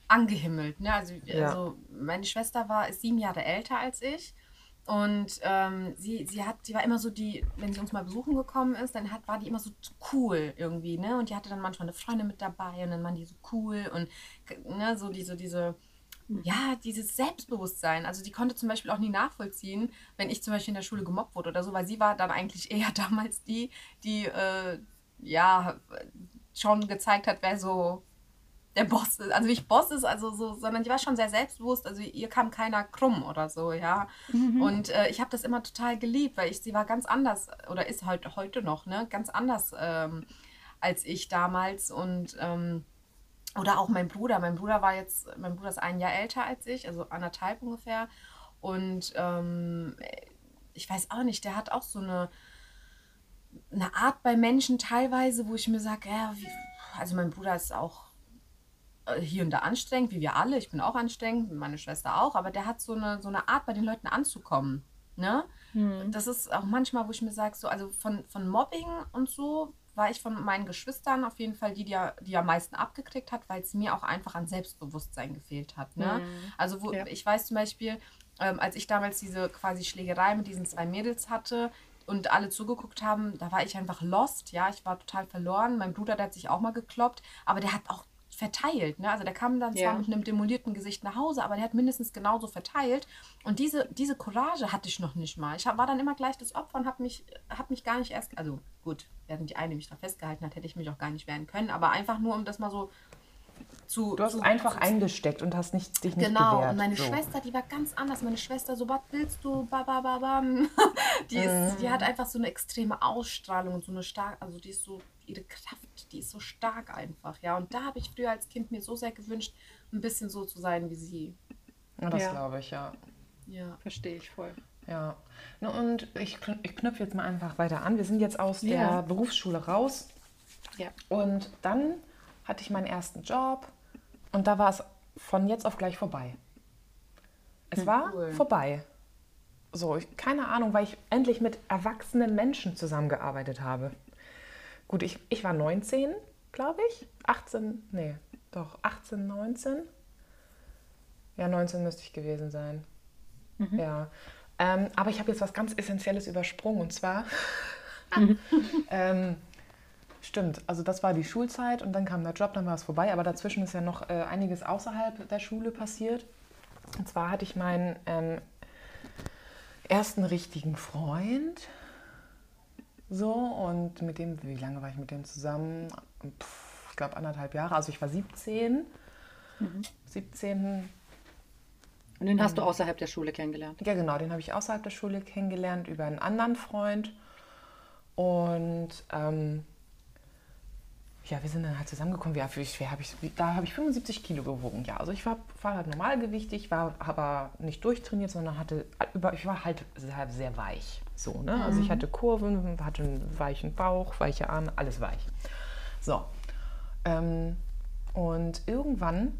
B: angehimmelt. Ne? Also,
A: Ja.
B: also meine Schwester war ist sieben Jahre älter als ich. Und ähm, sie, sie hat, sie war immer so die, wenn sie uns mal besuchen gekommen ist, dann hat, war die immer so cool irgendwie, ne? Und die hatte dann manchmal eine Freundin mit dabei und dann waren die so cool und ne, so diese, diese, ja, dieses Selbstbewusstsein. Also die konnte zum Beispiel auch nie nachvollziehen, wenn ich zum Beispiel in der Schule gemobbt wurde oder so, weil sie war dann eigentlich eher damals die, die äh, ja schon gezeigt hat, wer so der Boss ist. Also nicht Boss ist, also so, sondern die war schon sehr selbstbewusst. Also ihr kam keiner krumm oder so, ja. Und äh, ich habe das immer total geliebt, weil ich sie war ganz anders oder ist halt heute noch, ne, ganz anders ähm, als ich damals und ähm, oder auch mein Bruder. Mein Bruder war jetzt, mein Bruder ist ein Jahr älter als ich, also anderthalb ungefähr. Und ähm, ich weiß auch nicht, der hat auch so eine, eine Art bei Menschen teilweise, wo ich mir sage, ja, wie, also mein Bruder ist auch hier und da anstrengend, wie wir alle. Ich bin auch anstrengend, meine Schwester auch, aber der hat so eine, so eine Art, bei den Leuten anzukommen. Ne?
C: Hm.
B: Das ist auch manchmal, wo ich mir sage, so, also von, von Mobbing und so war ich von meinen Geschwistern auf jeden Fall die, die, die am meisten abgekriegt hat, weil es mir auch einfach an Selbstbewusstsein gefehlt hat. Ne?
C: Mhm.
B: Also wo,
C: Ja.
B: ich weiß zum Beispiel, ähm, als ich damals diese quasi Schlägerei mit diesen zwei Mädels hatte und alle zugeguckt haben, da war ich einfach lost, ja, ich war total verloren. Mein Bruder, der hat sich auch mal gekloppt, aber der hat auch verteilt, ne? Also der kam dann
C: Ja.
B: zwar mit einem demolierten Gesicht nach Hause, aber der hat mindestens genauso verteilt. Und diese, diese Courage hatte ich noch nicht mal. Ich hab, war dann immer gleich das Opfer und habe mich, hab mich gar nicht erst, also gut, während die eine mich da festgehalten hat, hätte ich mich auch gar nicht wehren können, aber einfach nur, um das mal so zu...
A: Du hast
B: zu,
A: einfach
B: zu,
A: eingesteckt und hast nicht, dich nicht
B: Genau,
A: gewehrt.
B: und meine
A: so.
B: Schwester, die war ganz anders. Meine Schwester, so, was willst du? Ba, ba, ba, bam. Die, ist, die hat einfach so eine extreme Ausstrahlung und so eine stark, also die ist so, ihre Kraft, die ist so stark einfach, ja. Und da habe ich früher als Kind mir so sehr gewünscht, ein bisschen so zu sein wie sie.
A: Ja, das
C: Ja.
A: glaube ich, ja.
B: Ja.
C: Verstehe ich voll.
A: Ja. Na, und ich, ich knüpfe jetzt mal einfach weiter an. Wir sind jetzt aus
C: Ja.
A: der Berufsschule raus.
C: Ja.
A: Und dann hatte ich meinen ersten Job und da war es von jetzt auf gleich vorbei. Es war
B: Cool.
A: vorbei. So, ich, keine Ahnung, weil ich endlich mit erwachsenen Menschen zusammengearbeitet habe. Gut, ich, ich war 19, glaube ich. 18, nee, doch, 18, 19. Ja, 19 müsste ich gewesen sein. Ja. Ähm, aber ich habe jetzt was ganz Essentielles übersprungen und zwar. ähm, stimmt, also das war die Schulzeit und dann kam der Job, dann war es vorbei. Aber dazwischen ist ja noch äh, einiges außerhalb der Schule passiert. Und zwar hatte ich meinen ähm, ersten richtigen Freund. So, und mit dem, wie lange war ich mit dem zusammen? Pff, ich glaube anderthalb Jahre. Also ich war 17. 17,
C: Und den hast du außerhalb der Schule kennengelernt.
A: ja, genau, den habe ich außerhalb der Schule kennengelernt über einen anderen Freund. Und ähm, ja, wir sind dann halt zusammengekommen. Wie, wie schwer habe ich, da habe ich 75 Kilo gewogen. Ja, also ich war, war halt normalgewichtig, war aber nicht durchtrainiert, sondern hatte über, ich war halt sehr, sehr weich. So, ne? Also ich hatte Kurven, hatte einen weichen Bauch, weiche Arme, alles weich. So. Ähm, und irgendwann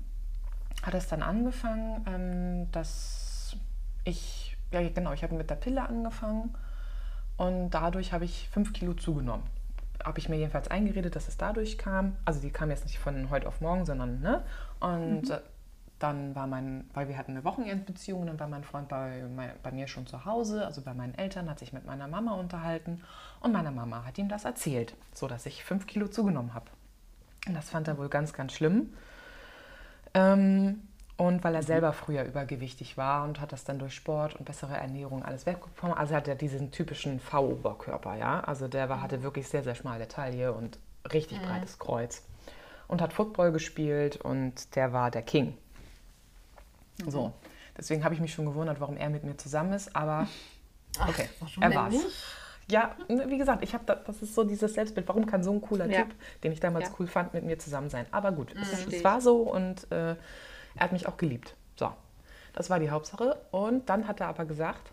A: hat es dann angefangen, ähm, dass ich, ja genau, ich habe mit der Pille angefangen und dadurch habe ich fünf Kilo zugenommen. Habe ich mir jedenfalls eingeredet, dass es dadurch kam. Also die kam jetzt nicht von heute auf morgen, sondern, ne? Und äh, dann war mein, weil wir hatten eine Wochenendbeziehung, dann war mein Freund bei, bei mir schon zu Hause, also bei meinen Eltern, hat sich mit meiner Mama unterhalten und meine Mama hat ihm das erzählt, so dass ich fünf Kilo zugenommen habe. Und das fand er wohl ganz, ganz schlimm. Ähm, und weil er selber früher übergewichtig war und hat das dann durch Sport und bessere Ernährung alles wegbekommen. Also er hat er diesen typischen V-Oberkörper, ja. Also der war, hatte wirklich sehr, sehr schmale Taille und richtig breites Kreuz. Und hat Football gespielt und der war der King. So. Deswegen habe ich mich schon gewundert, warum er mit mir zusammen ist, aber okay,
B: warum
A: er war's.
B: nicht?
A: Ja, ne, wie gesagt, ich habe da, das ist so dieses Selbstbild. Warum kann so ein cooler
C: Ja.
A: Typ, den ich damals
C: Ja.
A: cool fand, mit mir zusammen sein? Aber gut, es,
C: Verstehe
A: es
C: ich.
A: war so und äh, er hat mich auch geliebt. So, das war die Hauptsache. Und dann hat er aber gesagt,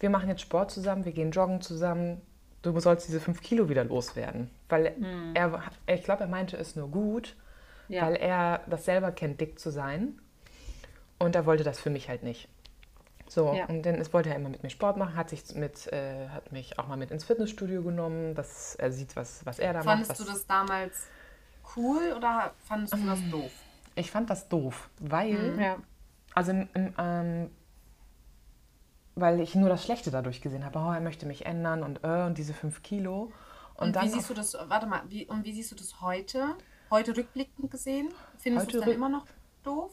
A: wir machen jetzt Sport zusammen, wir gehen joggen zusammen. Du sollst diese fünf Kilo wieder loswerden. Weil er, ich glaube, er meinte es nur gut.
C: Ja.
A: weil er das selber kennt, dick zu sein. Und er wollte das für mich halt nicht. So,
C: Ja.
A: und dann ist, wollte er immer mit mir Sport machen, hat, sich mit, äh, hat mich auch mal mit ins Fitnessstudio genommen, dass er sieht, was, was er da
B: Fandest
A: macht.
B: du
A: Was,
B: das damals cool oder fandest du das doof?
A: ich fand das doof, weil,
C: Ja.
A: also im, im, ähm, weil ich nur das Schlechte dadurch gesehen habe. Oh, er möchte mich ändern und, äh, und diese fünf Kilo. Und,
B: Und,
A: dann
B: wie siehst du das, warte mal, wie, und wie siehst du das heute? Heute rückblickend gesehen? Findest du es dann immer noch doof?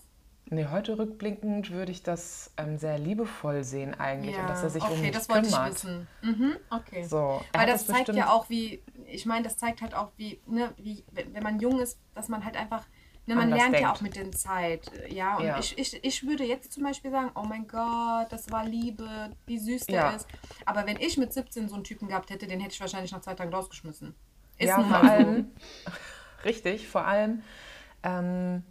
A: Nee, heute rückblickend würde ich das ähm, sehr liebevoll sehen eigentlich und dass er sich
B: okay,
A: um mich
B: das wollte
A: kümmert.
B: ich wissen. Mhm, okay.
A: So,
B: Weil
A: hat
B: das zeigt ja auch, wie, ich meine, das zeigt halt auch, wie, ne, wie, wenn man jung ist, dass man halt einfach, ne, man lernt ja
A: denkt.
B: auch mit der Zeit, ja. Und
A: Ja.
B: Ich, ich, ich würde jetzt zum Beispiel sagen, oh mein Gott, das war Liebe, wie süß der
A: Ja.
B: ist. Aber wenn ich mit 17 so einen Typen gehabt hätte, den hätte ich wahrscheinlich nach zwei Tagen rausgeschmissen. Ist
A: ja, vor
B: so.
A: allem, richtig, vor allem, ähm,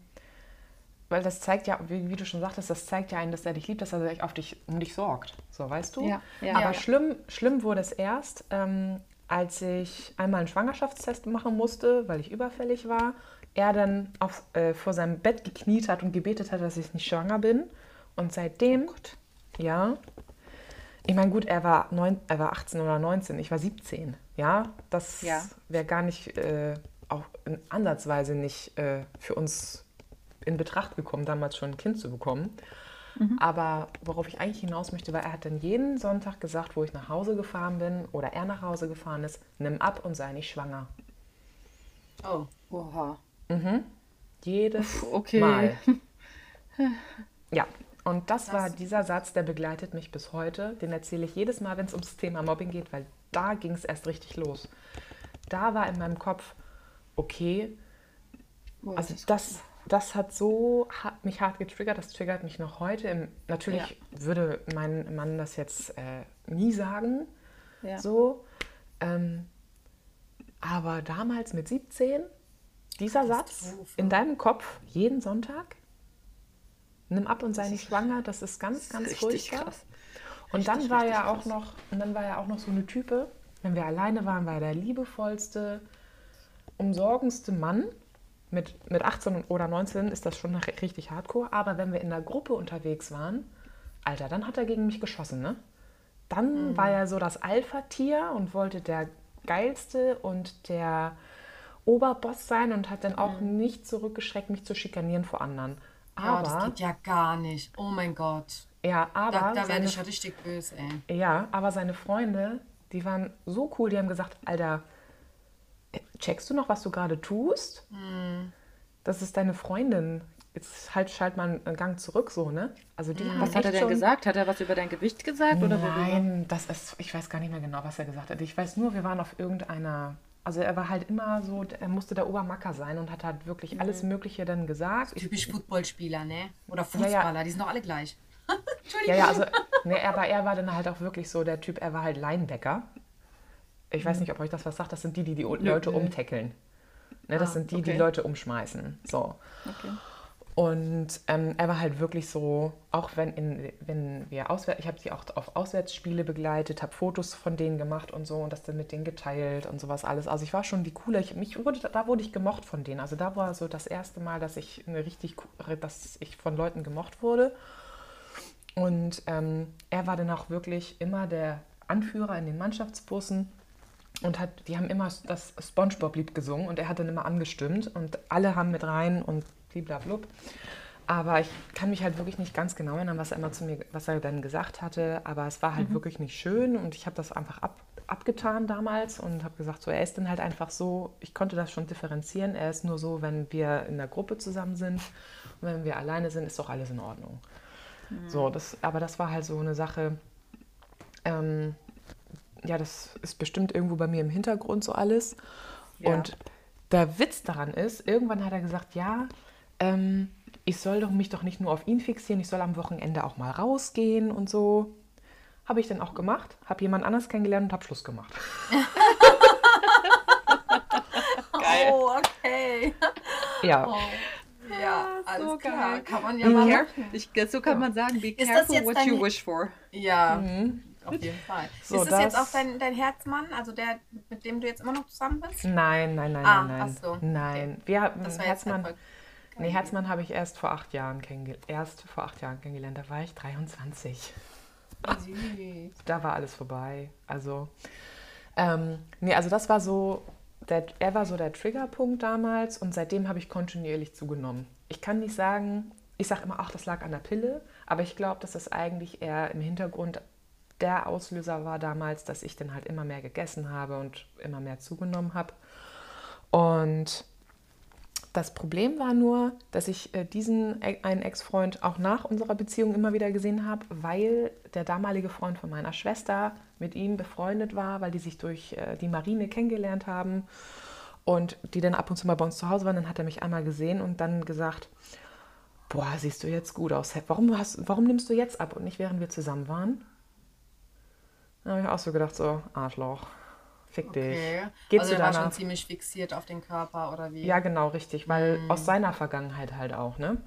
A: weil das zeigt ja, wie, wie du schon sagtest, das zeigt ja einen, dass er dich liebt, dass er sich auf dich, um dich sorgt. So, weißt du?
C: Ja, ja.
A: Aber
B: Ja.
A: schlimm, schlimm wurde es erst, ähm, als ich einmal einen Schwangerschaftstest machen musste, weil ich überfällig war, er dann auf, äh, vor seinem Bett gekniet hat und gebetet hat, dass ich nicht schwanger bin. Und seitdem, ja, ich meine, gut, er war, neun, er war 18 oder 19, ich war 17. Ja, das
C: Ja.
A: wäre gar nicht, äh, auch in ansatzweise nicht äh, für uns in Betracht gekommen, damals schon ein Kind zu bekommen. Aber worauf ich eigentlich hinaus möchte, war, er hat dann jeden Sonntag gesagt, wo ich nach Hause gefahren bin oder er nach Hause gefahren ist, nimm ab und sei nicht schwanger.
B: Oh.
C: Oha.
A: Jedes
C: okay.
A: Mal. Ja, und das war dieser Satz, der begleitet mich bis heute. Den erzähle ich jedes Mal, wenn es ums Thema Mobbing geht, weil da ging es erst richtig los. Da war in meinem Kopf, okay,
C: Boah,
A: also
C: das
A: das, hat so hart, mich hart getriggert, das triggert mich noch heute. Im, natürlich würde mein Mann das jetzt äh, nie sagen,
C: Ja.
A: so. Ähm, aber damals mit 17, dieser Satz in deinem Kopf jeden Sonntag, nimm ab und sei nicht schwanger, das ist ganz, ganz
C: richtig
A: furchtbar.
C: krass.
A: Und dann
C: Richtig,
A: war
C: richtig
A: ja auch
C: krass.
A: noch, und dann war ja auch noch so eine Type, wenn wir alleine waren, war er der liebevollste, umsorgendste Mann. Mit, mit 18 oder 19 ist das schon richtig hardcore, aber wenn wir in der Gruppe unterwegs waren, Alter, dann hat er gegen mich geschossen, ne? Dann
C: Mhm.
A: war er so das Alpha-Tier und wollte der geilste und der Oberboss sein und hat dann auch nicht zurückgeschreckt, mich zu schikanieren vor anderen.
B: Ja, das
A: Aber,
B: geht ja gar nicht. Oh mein Gott.
A: ja, aber
B: Da, da werde
A: seine
B: ich ja richtig böse, ey.
A: ja, aber seine Freunde, die waren so cool, die haben gesagt, Alter, checkst du noch, was du gerade tust? Das ist deine Freundin. Jetzt halt, schalt mal einen Gang zurück, so, ne? Also die haben
C: Was hat er denn gesagt? Hat er was über dein Gewicht gesagt? Oder?
A: Nein, das ist, ich weiß gar nicht mehr genau, was er gesagt hat. Ich weiß nur, wir waren auf irgendeiner, also er war halt immer so, er musste der Obermacker sein und hat halt wirklich alles Mögliche dann gesagt. Ich,
B: Typisch Footballspieler, ne? Oder
A: Ja, ja.
B: Fußballer, die sind doch alle gleich.
A: Ja, ja, also, ne, aber er war dann halt auch wirklich so der Typ, er war halt Linebacker. Ich weiß nicht, ob euch das was sagt, das sind die, die die Leute umtackeln. Ne, das sind die, die
C: okay.
A: Leute umschmeißen. So.
C: Okay.
A: Und ähm, er war halt wirklich so, auch wenn, in, wenn wir auswärts, ich habe sie auch auf Auswärtsspiele begleitet, habe Fotos von denen gemacht und so und das dann mit denen geteilt und sowas alles. Also ich war schon die coole, ich, mich wurde, da wurde ich gemocht von denen. Also da war so das erste Mal, dass ich eine richtig, dass ich von Leuten gemocht wurde. Und ähm, er war dann auch wirklich immer der Anführer in den Mannschaftsbussen und hat, die haben immer das Spongebob-Lied gesungen und er hat dann immer angestimmt und alle haben mit rein und bliblablub. Aber ich kann mich halt wirklich nicht ganz genau erinnern, was er immer zu mir, was er dann gesagt hatte. Aber es war halt wirklich nicht schön und ich habe das einfach ab, abgetan damals und habe gesagt, so er ist dann halt einfach so. Ich konnte das schon differenzieren. Er ist nur so, wenn wir in der Gruppe zusammen sind und wenn wir alleine sind, ist doch alles in Ordnung. So, das, aber das war halt so eine Sache. Ähm, ja, das ist bestimmt irgendwo bei mir im Hintergrund so alles.
C: Ja.
A: Und der Witz daran ist, irgendwann hat er gesagt, ja, ähm, ich soll doch mich doch nicht nur auf ihn fixieren, ich soll am Wochenende auch mal rausgehen und so. Habe ich dann auch gemacht, habe jemand anders kennengelernt und habe Schluss gemacht.
B: Geil. Oh, okay.
A: Ja,
B: Oh. Ja, alles
C: so
B: klar.
C: geil.
B: Kann man ja
C: Be
B: mal machen.
C: ich, so kann man sagen, be
B: das
C: careful
B: jetzt
C: what
B: dein-
C: you wish for.
B: Ja, auf jeden Fall.
A: So,
B: ist das, jetzt
A: das-
B: auch dein, dein Herzmann, also der, mit dem du jetzt immer noch zusammen bist?
A: nein, nein, nein,
B: Ah,
A: nein, nein.
B: ach so,
A: Nein, wir haben
B: jetzt
A: Herzmann. Nee, Herzmann habe ich erst vor acht Jahren kennengelernt. Erst vor acht Jahren kennengelernt. Da war ich 23.
B: Süß.
A: Da war alles vorbei. Also, ähm, nee, also das war so, der, er war so der Triggerpunkt damals und seitdem habe ich kontinuierlich zugenommen. Ich kann nicht sagen, ich sage immer, ach, das lag an der Pille, aber ich glaube, dass das eigentlich eher im Hintergrund der Auslöser war damals, dass ich dann halt immer mehr gegessen habe und immer mehr zugenommen habe. Und das Problem war nur, dass ich äh, diesen e- einen Ex-Freund auch nach unserer Beziehung immer wieder gesehen habe, weil der damalige Freund von meiner Schwester mit ihm befreundet war, weil die sich durch äh, die Marine kennengelernt haben und die dann ab und zu mal bei uns zu Hause waren. Dann hat er mich einmal gesehen und dann gesagt, boah, siehst du jetzt gut aus. Warum, hast, warum nimmst du jetzt ab und nicht während wir zusammen waren? Da habe ich auch so gedacht, so Arschloch, fick dich.
B: Okay.
A: Geht's
B: also er war schon ziemlich fixiert auf den Körper oder wie?
A: Ja, genau, richtig, weil aus seiner Vergangenheit halt auch, ne?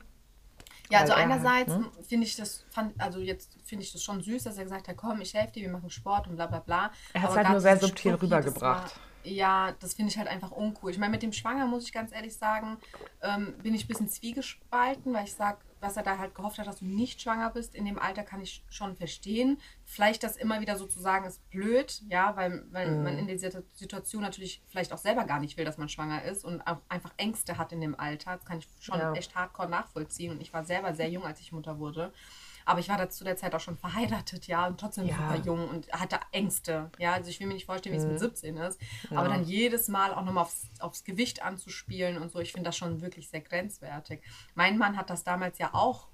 B: Ja, also
A: Weil er
B: einerseits
A: ne?
B: finde ich das, fand, also jetzt finde ich das schon süß, dass er gesagt hat, komm, ich helfe dir, wir machen Sport und bla bla bla.
A: Er hat's
B: Aber
A: halt nur sehr subtil
B: Spruch jedes
A: rübergebracht.
B: Ja, das finde ich halt einfach uncool. Ich meine, mit dem Schwanger muss ich ganz ehrlich sagen, ähm, bin ich ein bisschen zwiegespalten, weil ich sage, was er da halt gehofft hat, dass du nicht schwanger bist, in dem Alter kann ich schon verstehen. Vielleicht das immer wieder sozusagen ist blöd, ja, weil, weil
A: Mhm.
B: man in dieser Situation natürlich vielleicht auch selber gar nicht will, dass man schwanger ist und auch einfach Ängste hat in dem Alter. Das kann ich schon
A: Ja.
B: echt hardcore nachvollziehen. Und ich war selber sehr jung, als ich Mutter wurde. Aber ich war da zu der Zeit auch schon verheiratet, ja, und trotzdem
A: Ja.
B: super jung und hatte Ängte. Ja, also ich will mir nicht vorstellen, wie es
A: Mhm.
B: mit 17 ist. Aber dann jedes Mal auch nochmal aufs, aufs Gewicht anzuspielen und so, ich finde das schon wirklich sehr grenzwertig. Mein Mann hat das damals ja auch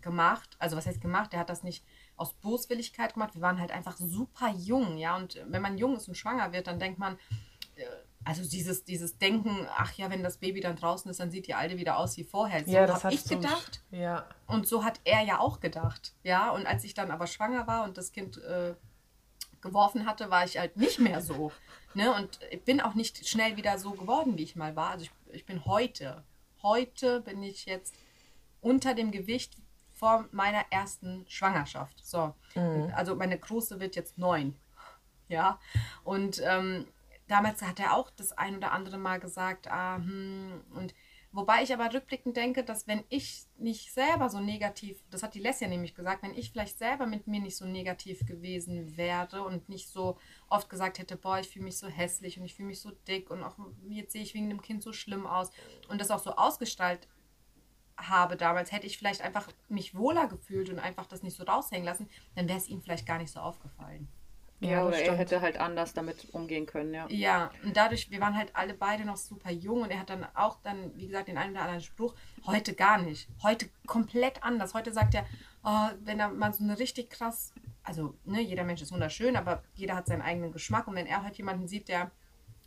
B: gemacht. Also was heißt gemacht? Der hat das nicht aus Boswilligkeit gemacht. Wir waren halt einfach super jung, ja. Und wenn man jung ist und schwanger wird, dann denkt man, also dieses, dieses Denken, ach ja, wenn das Baby dann draußen ist, dann sieht die Alte wieder aus wie vorher. So
A: Ja, das
B: habe
A: hat
B: ich
A: so-
B: gedacht.
A: Ja.
B: Und so hat er ja auch gedacht. Ja, und als ich dann aber schwanger war und das Kind äh, geworfen hatte, war ich halt nicht mehr so. Ne? Und ich bin auch nicht schnell wieder so geworden, wie ich mal war. Also ich, ich bin heute, heute bin ich jetzt unter dem Gewicht vor meiner ersten Schwangerschaft. So, also meine Große wird jetzt neun. Ja, und ähm, damals hat er auch das ein oder andere Mal gesagt, ah, hm, und wobei ich aber rückblickend denke, dass wenn ich nicht selber so negativ, das hat die Lesja nämlich gesagt, wenn ich vielleicht selber mit mir nicht so negativ gewesen wäre und nicht so oft gesagt hätte, boah, ich fühle mich so hässlich und ich fühle mich so dick und auch jetzt sehe ich wegen dem Kind so schlimm aus und das auch so ausgestaltet habe damals, hätte ich vielleicht einfach mich wohler gefühlt und einfach das nicht so raushängen lassen, dann wäre es ihm vielleicht gar nicht so aufgefallen.
C: Ja,
A: Ja,
C: oder er hätte halt anders damit umgehen können, ja.
B: Ja, und dadurch, wir waren halt alle beide noch super jung und er hat dann auch dann, wie gesagt, den einen oder anderen Spruch. Heute gar nicht. Heute komplett anders. Heute sagt er, oh, wenn er mal so eine richtig krass, also ne, jeder Mensch ist wunderschön, aber jeder hat seinen eigenen Geschmack und wenn er halt jemanden sieht, der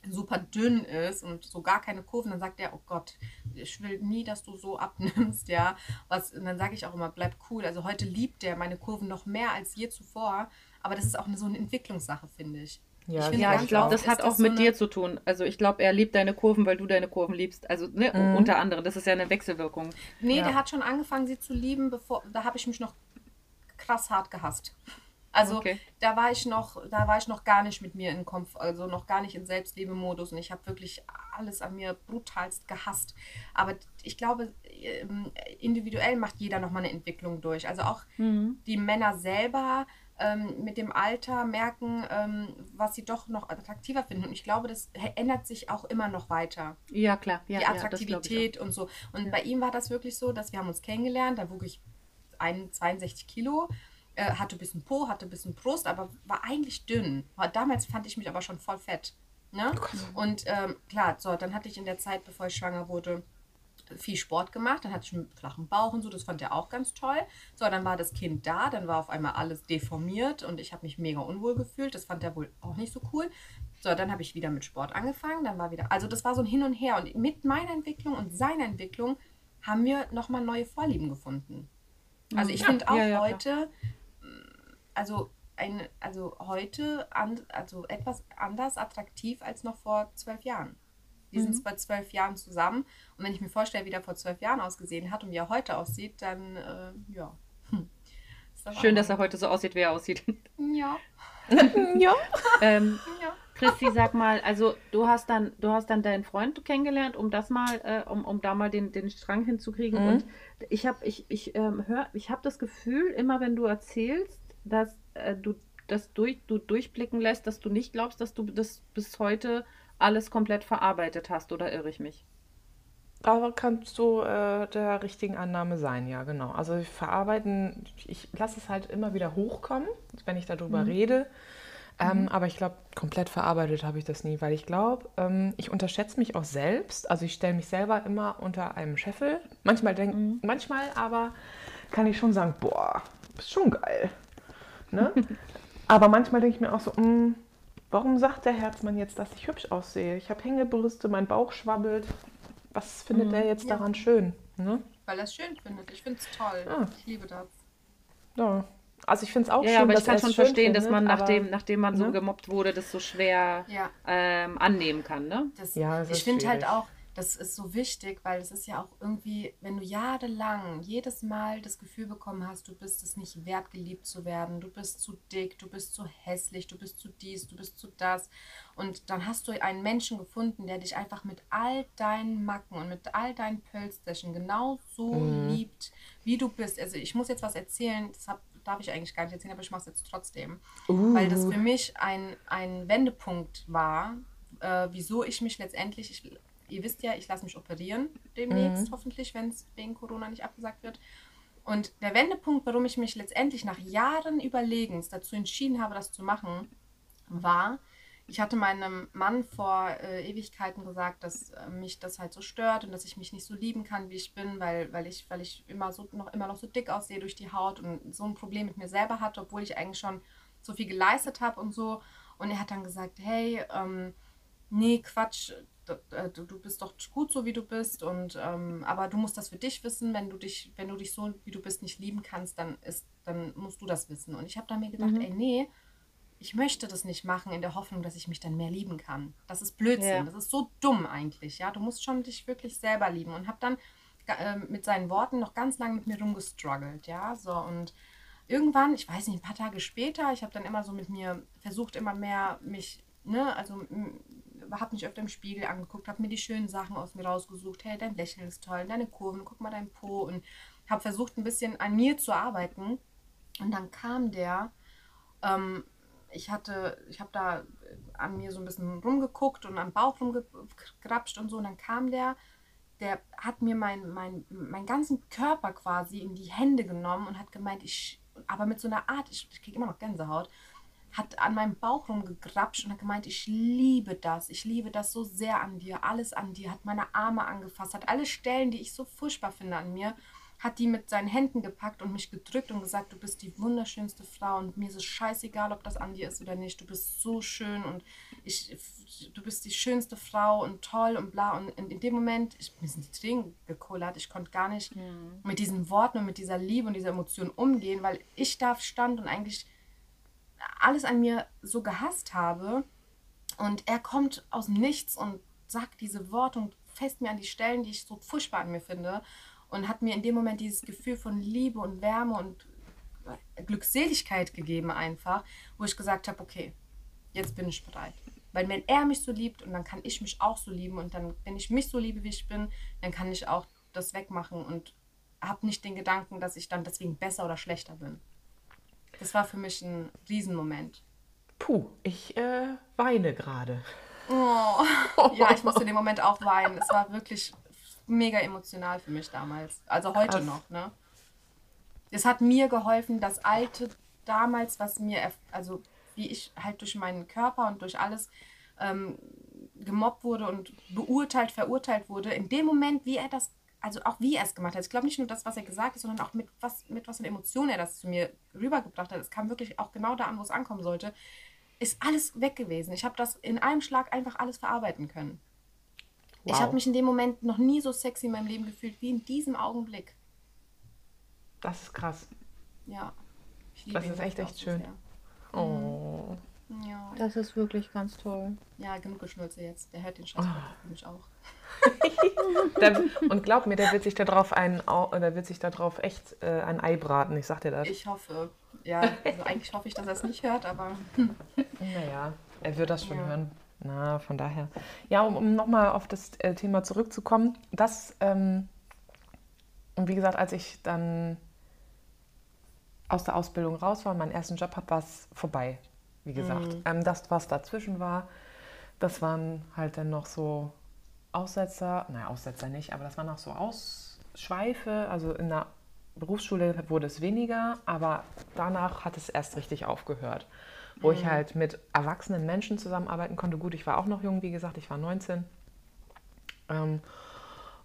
B: super dünn ist und so gar keine Kurven, dann sagt er, oh Gott, ich will nie, dass du so abnimmst, ja. Was, und dann sage ich auch immer, bleib cool. Also heute liebt er meine Kurven noch mehr als je zuvor, aber das ist auch eine, so eine Entwicklungssache, finde ich.
A: Ja,
B: finde
C: Ja, ich glaube, das hat auch
B: so
C: mit
B: eine-
C: dir zu tun. Also ich glaube, er liebt deine Kurven, weil du deine Kurven liebst. Also ne,
A: Mhm.
C: unter anderem, das ist ja eine Wechselwirkung.
B: Nee,
A: Ja.
B: der hat schon angefangen, sie zu lieben, bevor da habe ich mich noch krass hart gehasst. Also
C: Okay.
B: da war ich noch, da war ich noch gar nicht mit mir in Konf also noch gar nicht in Selbstliebe-Modus und ich habe wirklich alles an mir brutalst gehasst. Aber ich glaube, ähm, individuell macht jeder nochmal eine Entwicklung durch. Also auch die Männer selber ähm, mit dem Alter merken, ähm, was sie doch noch attraktiver finden. Und ich glaube, das ändert sich auch immer noch weiter
C: Ja, klar. Ja,
B: die
C: ja,
B: Attraktivität und so. Und bei ihm war das wirklich so, dass wir haben uns kennengelernt, da wog ich ein- 62 Kilo, äh, hatte ein bisschen Po, hatte ein bisschen Brust, aber war eigentlich dünn. Damals fand ich mich aber schon voll fett. Ne? Und ähm, klar, so, dann hatte ich in der Zeit, bevor ich schwanger wurde, viel Sport gemacht, dann hatte ich einen flachen Bauch und so, das fand er auch ganz toll. So, dann war das Kind da, dann war auf einmal alles deformiert und ich habe mich mega unwohl gefühlt, das fand er wohl auch nicht so cool. So, dann habe ich wieder mit Sport angefangen, dann war wieder, also das war so ein Hin und Her und mit meiner Entwicklung und seiner Entwicklung haben wir nochmal neue Vorlieben gefunden. Also ich
C: Ja,
B: finde auch
C: ja, ja,
B: heute, mh, also ein, also heute an, also etwas anders attraktiv als noch vor zwölf Jahren. Wir
C: Mhm.
B: sind jetzt bei zwölf Jahren zusammen und wenn ich mir vorstelle, wie der vor zwölf Jahren ausgesehen hat und wie er heute aussieht, dann äh, ja. Hm. Das
C: Schön, dass er heute so aussieht, wie er aussieht.
B: Ja,
A: ja.
C: ähm,
B: ja.
C: Christi, sag mal, also du hast dann, du hast dann deinen Freund kennengelernt, um das mal, äh, um, um da mal den, den Strang hinzukriegen.
A: Mhm.
C: Und ich habe, ich, ich ähm, hör, ich habe das Gefühl, immer wenn du erzählst, dass äh, du das durch, du durchblicken lässt, dass du nicht glaubst, dass du das bis heute alles komplett verarbeitet hast, oder irre ich mich?
A: Aber kannst du äh, der richtigen Annahme sein, ja, genau. Also verarbeiten, ich lasse es halt immer wieder hochkommen, wenn ich darüber rede. Ähm, Aber ich glaube, komplett verarbeitet habe ich das nie, weil ich glaube, ähm, ich unterschätze mich auch selbst. Also ich stelle mich selber immer unter einem Scheffel. Manchmal denk, manchmal aber kann ich schon sagen, boah, bist schon geil. Ne? aber manchmal denke ich mir auch so, mm, warum sagt der Herzmann jetzt, dass ich hübsch aussehe? Ich habe Hängebrüste, mein Bauch schwabbelt. Was findet er jetzt
B: Ja.
A: daran schön? Ne?
B: Weil er es schön findet. Ich finde es toll.
A: Ah.
B: Ich liebe das.
A: Ja. Also ich finde es auch
C: Ja,
A: schön,
C: ja, aber
A: dass
C: ich kann schon verstehen, dass
A: findet,
C: man,
A: aber-
C: nachdem, nachdem man so
A: ne?
C: gemobbt wurde, das so schwer
B: Ja.
C: ähm, annehmen kann, ne?
B: Das,
A: Ja, es
B: ich finde halt auch, das ist so wichtig, weil es ist ja auch irgendwie, wenn du jahrelang jedes Mal das Gefühl bekommen hast, du bist es nicht wert, geliebt zu werden, du bist zu dick, du bist zu hässlich, du bist zu dies, du bist zu das. Und dann hast du einen Menschen gefunden, der dich einfach mit all deinen Macken und mit all deinen Pölsterchen genauso mhm. liebt, wie du bist. Also ich muss jetzt was erzählen, das hab, darf ich eigentlich gar nicht erzählen, aber ich mache es jetzt trotzdem. Uh. Weil das für mich ein, ein Wendepunkt war, äh, wieso ich mich letztendlich, ich ihr wisst ja, ich lasse mich operieren demnächst, mhm. hoffentlich, wenn es wegen Corona nicht abgesagt wird. Und der Wendepunkt, warum ich mich letztendlich nach Jahren Überlegens dazu entschieden habe, das zu machen, war, ich hatte meinem Mann vor äh, Ewigkeiten gesagt, dass äh, mich das halt so stört und dass ich mich nicht so lieben kann, wie ich bin, weil, weil ich, weil ich immer, so, noch, immer noch so dick aussehe durch die Haut und so ein Problem mit mir selber hatte, obwohl ich eigentlich schon so viel geleistet habe und so. Und er hat dann gesagt, hey, ähm, nee, Quatsch, du, du bist doch gut so, wie du bist. Und ähm, aber du musst das für dich wissen. Wenn du dich, wenn du dich so, wie du bist, nicht lieben kannst, dann ist, dann musst du das wissen. Und ich habe da mir gedacht, mhm. ey, nee, ich möchte das nicht machen in der Hoffnung, dass ich mich dann mehr lieben kann. Das ist Blödsinn. Ja. Das ist so dumm eigentlich. Ja, du musst schon dich wirklich selber lieben. Und habe dann äh, mit seinen Worten noch ganz lange mit mir rumgestruggelt. Ja, so und irgendwann, ich weiß nicht, ein paar Tage später, ich habe dann immer so mit mir versucht, immer mehr mich, ne, also habe mich öfter im Spiegel angeguckt, habe mir die schönen Sachen aus mir rausgesucht. Hey, dein Lächeln ist toll, deine Kurven, guck mal dein Po. Und habe versucht, ein bisschen an mir zu arbeiten. Und dann kam der, ähm, ich hatte, ich habe da an mir so ein bisschen rumgeguckt und am Bauch rumgegrapscht und so. Und dann kam der, der hat mir meinen mein, mein ganzen Körper quasi in die Hände genommen und hat gemeint, ich, aber mit so einer Art, ich, ich kriege immer noch Gänsehaut, hat an meinem Bauch rumgegrapscht und hat gemeint, ich liebe das, ich liebe das so sehr an dir, alles an dir, hat meine Arme angefasst, hat alle Stellen, die ich so furchtbar finde an mir, hat die mit seinen Händen gepackt und mich gedrückt und gesagt, du bist die wunderschönste Frau und mir ist es scheißegal, ob das an dir ist oder nicht, du bist so schön und ich, du bist die schönste Frau und toll und bla. Und in, in dem Moment, ich, mir sind die Tränen gekullert, ich konnte gar nicht mhm. mit diesen Worten und mit dieser Liebe und dieser Emotion umgehen, weil ich da stand und eigentlich alles an mir so gehasst habe. Und er kommt aus dem Nichts und sagt diese Worte und fest mir an die Stellen, die ich so furchtbar an mir finde. Und hat mir in dem Moment dieses Gefühl von Liebe und Wärme und Glückseligkeit gegeben einfach, wo ich gesagt habe, okay, jetzt bin ich bereit. Weil wenn er mich so liebt und dann kann ich mich auch so lieben und dann, wenn ich mich so liebe, wie ich bin, dann kann ich auch das wegmachen und habe nicht den Gedanken, dass ich dann deswegen besser oder schlechter bin. Das war für mich ein Riesenmoment.
A: Puh, ich äh, weine gerade.
B: Oh. Ja, ich musste in dem Moment auch weinen. Es war wirklich mega emotional für mich damals. Also heute Krass. noch, ne? Es hat mir geholfen, das alte damals, was mir, also wie ich halt durch meinen Körper und durch alles ähm, gemobbt wurde und beurteilt, verurteilt wurde, in dem Moment, wie er das also auch wie er es gemacht hat. Ich glaube nicht nur das, was er gesagt hat, sondern auch mit was, mit was für einer Emotion er das zu mir rübergebracht hat. Es kam wirklich auch genau da an, wo es ankommen sollte. Ist alles weg gewesen. Ich habe das in einem Schlag einfach alles verarbeiten können. Wow. Ich habe mich in dem Moment noch nie so sexy in meinem Leben gefühlt wie in diesem Augenblick.
A: Das ist krass.
B: Ja.
A: das ist echt, echt schön.
C: Oh. Ja. Das ist wirklich ganz toll.
B: Ja, genug Geschnulze jetzt. Der hört den Scheiß oh. mich auch.
A: und glaub mir, der wird sich darauf ein, der wird sich darauf echt äh, ein Ei braten. Ich sag dir das.
B: Ich hoffe. Ja, also eigentlich hoffe ich, dass er es nicht hört, aber.
A: naja, er wird das schon ja. hören. Na, von daher. Ja, um, um nochmal auf das äh, Thema zurückzukommen, das, ähm, und wie gesagt, als ich dann aus der Ausbildung raus war und meinen ersten Job habe, war es vorbei, wie gesagt. Mhm. Ähm, das, was dazwischen war, das waren halt dann noch so Aussetzer, naja, Aussetzer nicht, aber das waren auch so Ausschweife. Also in der Berufsschule wurde es weniger, aber danach hat es erst richtig aufgehört. Wo mhm. ich halt mit erwachsenen Menschen zusammenarbeiten konnte. Gut, ich war auch noch jung, wie gesagt, ich war 19. Ähm,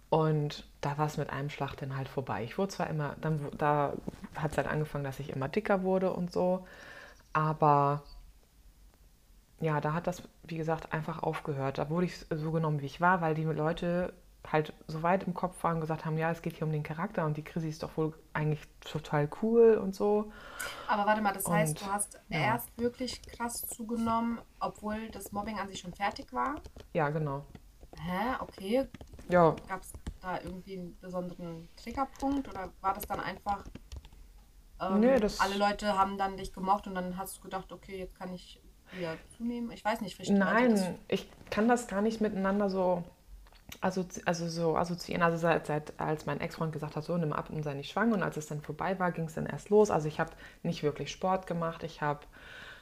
A: und da war es mit einem Schlag dann halt vorbei. Ich wurde zwar immer, dann, da hat es halt angefangen, dass ich immer dicker wurde und so, aber ja, da hat das, wie gesagt, einfach aufgehört. Da wurde ich so genommen, wie ich war, weil die Leute halt so weit im Kopf waren und gesagt haben, ja, es geht hier um den Charakter und die Chrissy ist doch wohl eigentlich total cool und so.
B: Aber warte mal, das und, heißt, du hast ja. erst wirklich krass zugenommen, obwohl das Mobbing an sich schon fertig war?
A: Ja, genau.
B: Hä? Okay.
A: Ja.
B: Gab es da irgendwie einen besonderen Triggerpunkt oder war das dann einfach, ähm,
A: Nee, das-
B: alle Leute haben dann dich gemocht und dann hast du gedacht, okay, jetzt kann ich wieder zunehmen? Ich weiß nicht, also das-
A: Nein, ich kann das gar nicht miteinander so, assozi also so assoziieren. Also seit, seit als mein Ex-Freund gesagt hat, so nimm ab und sei nicht schwanger und als es dann vorbei war, ging es dann erst los. Also ich habe nicht wirklich Sport gemacht. Ich habe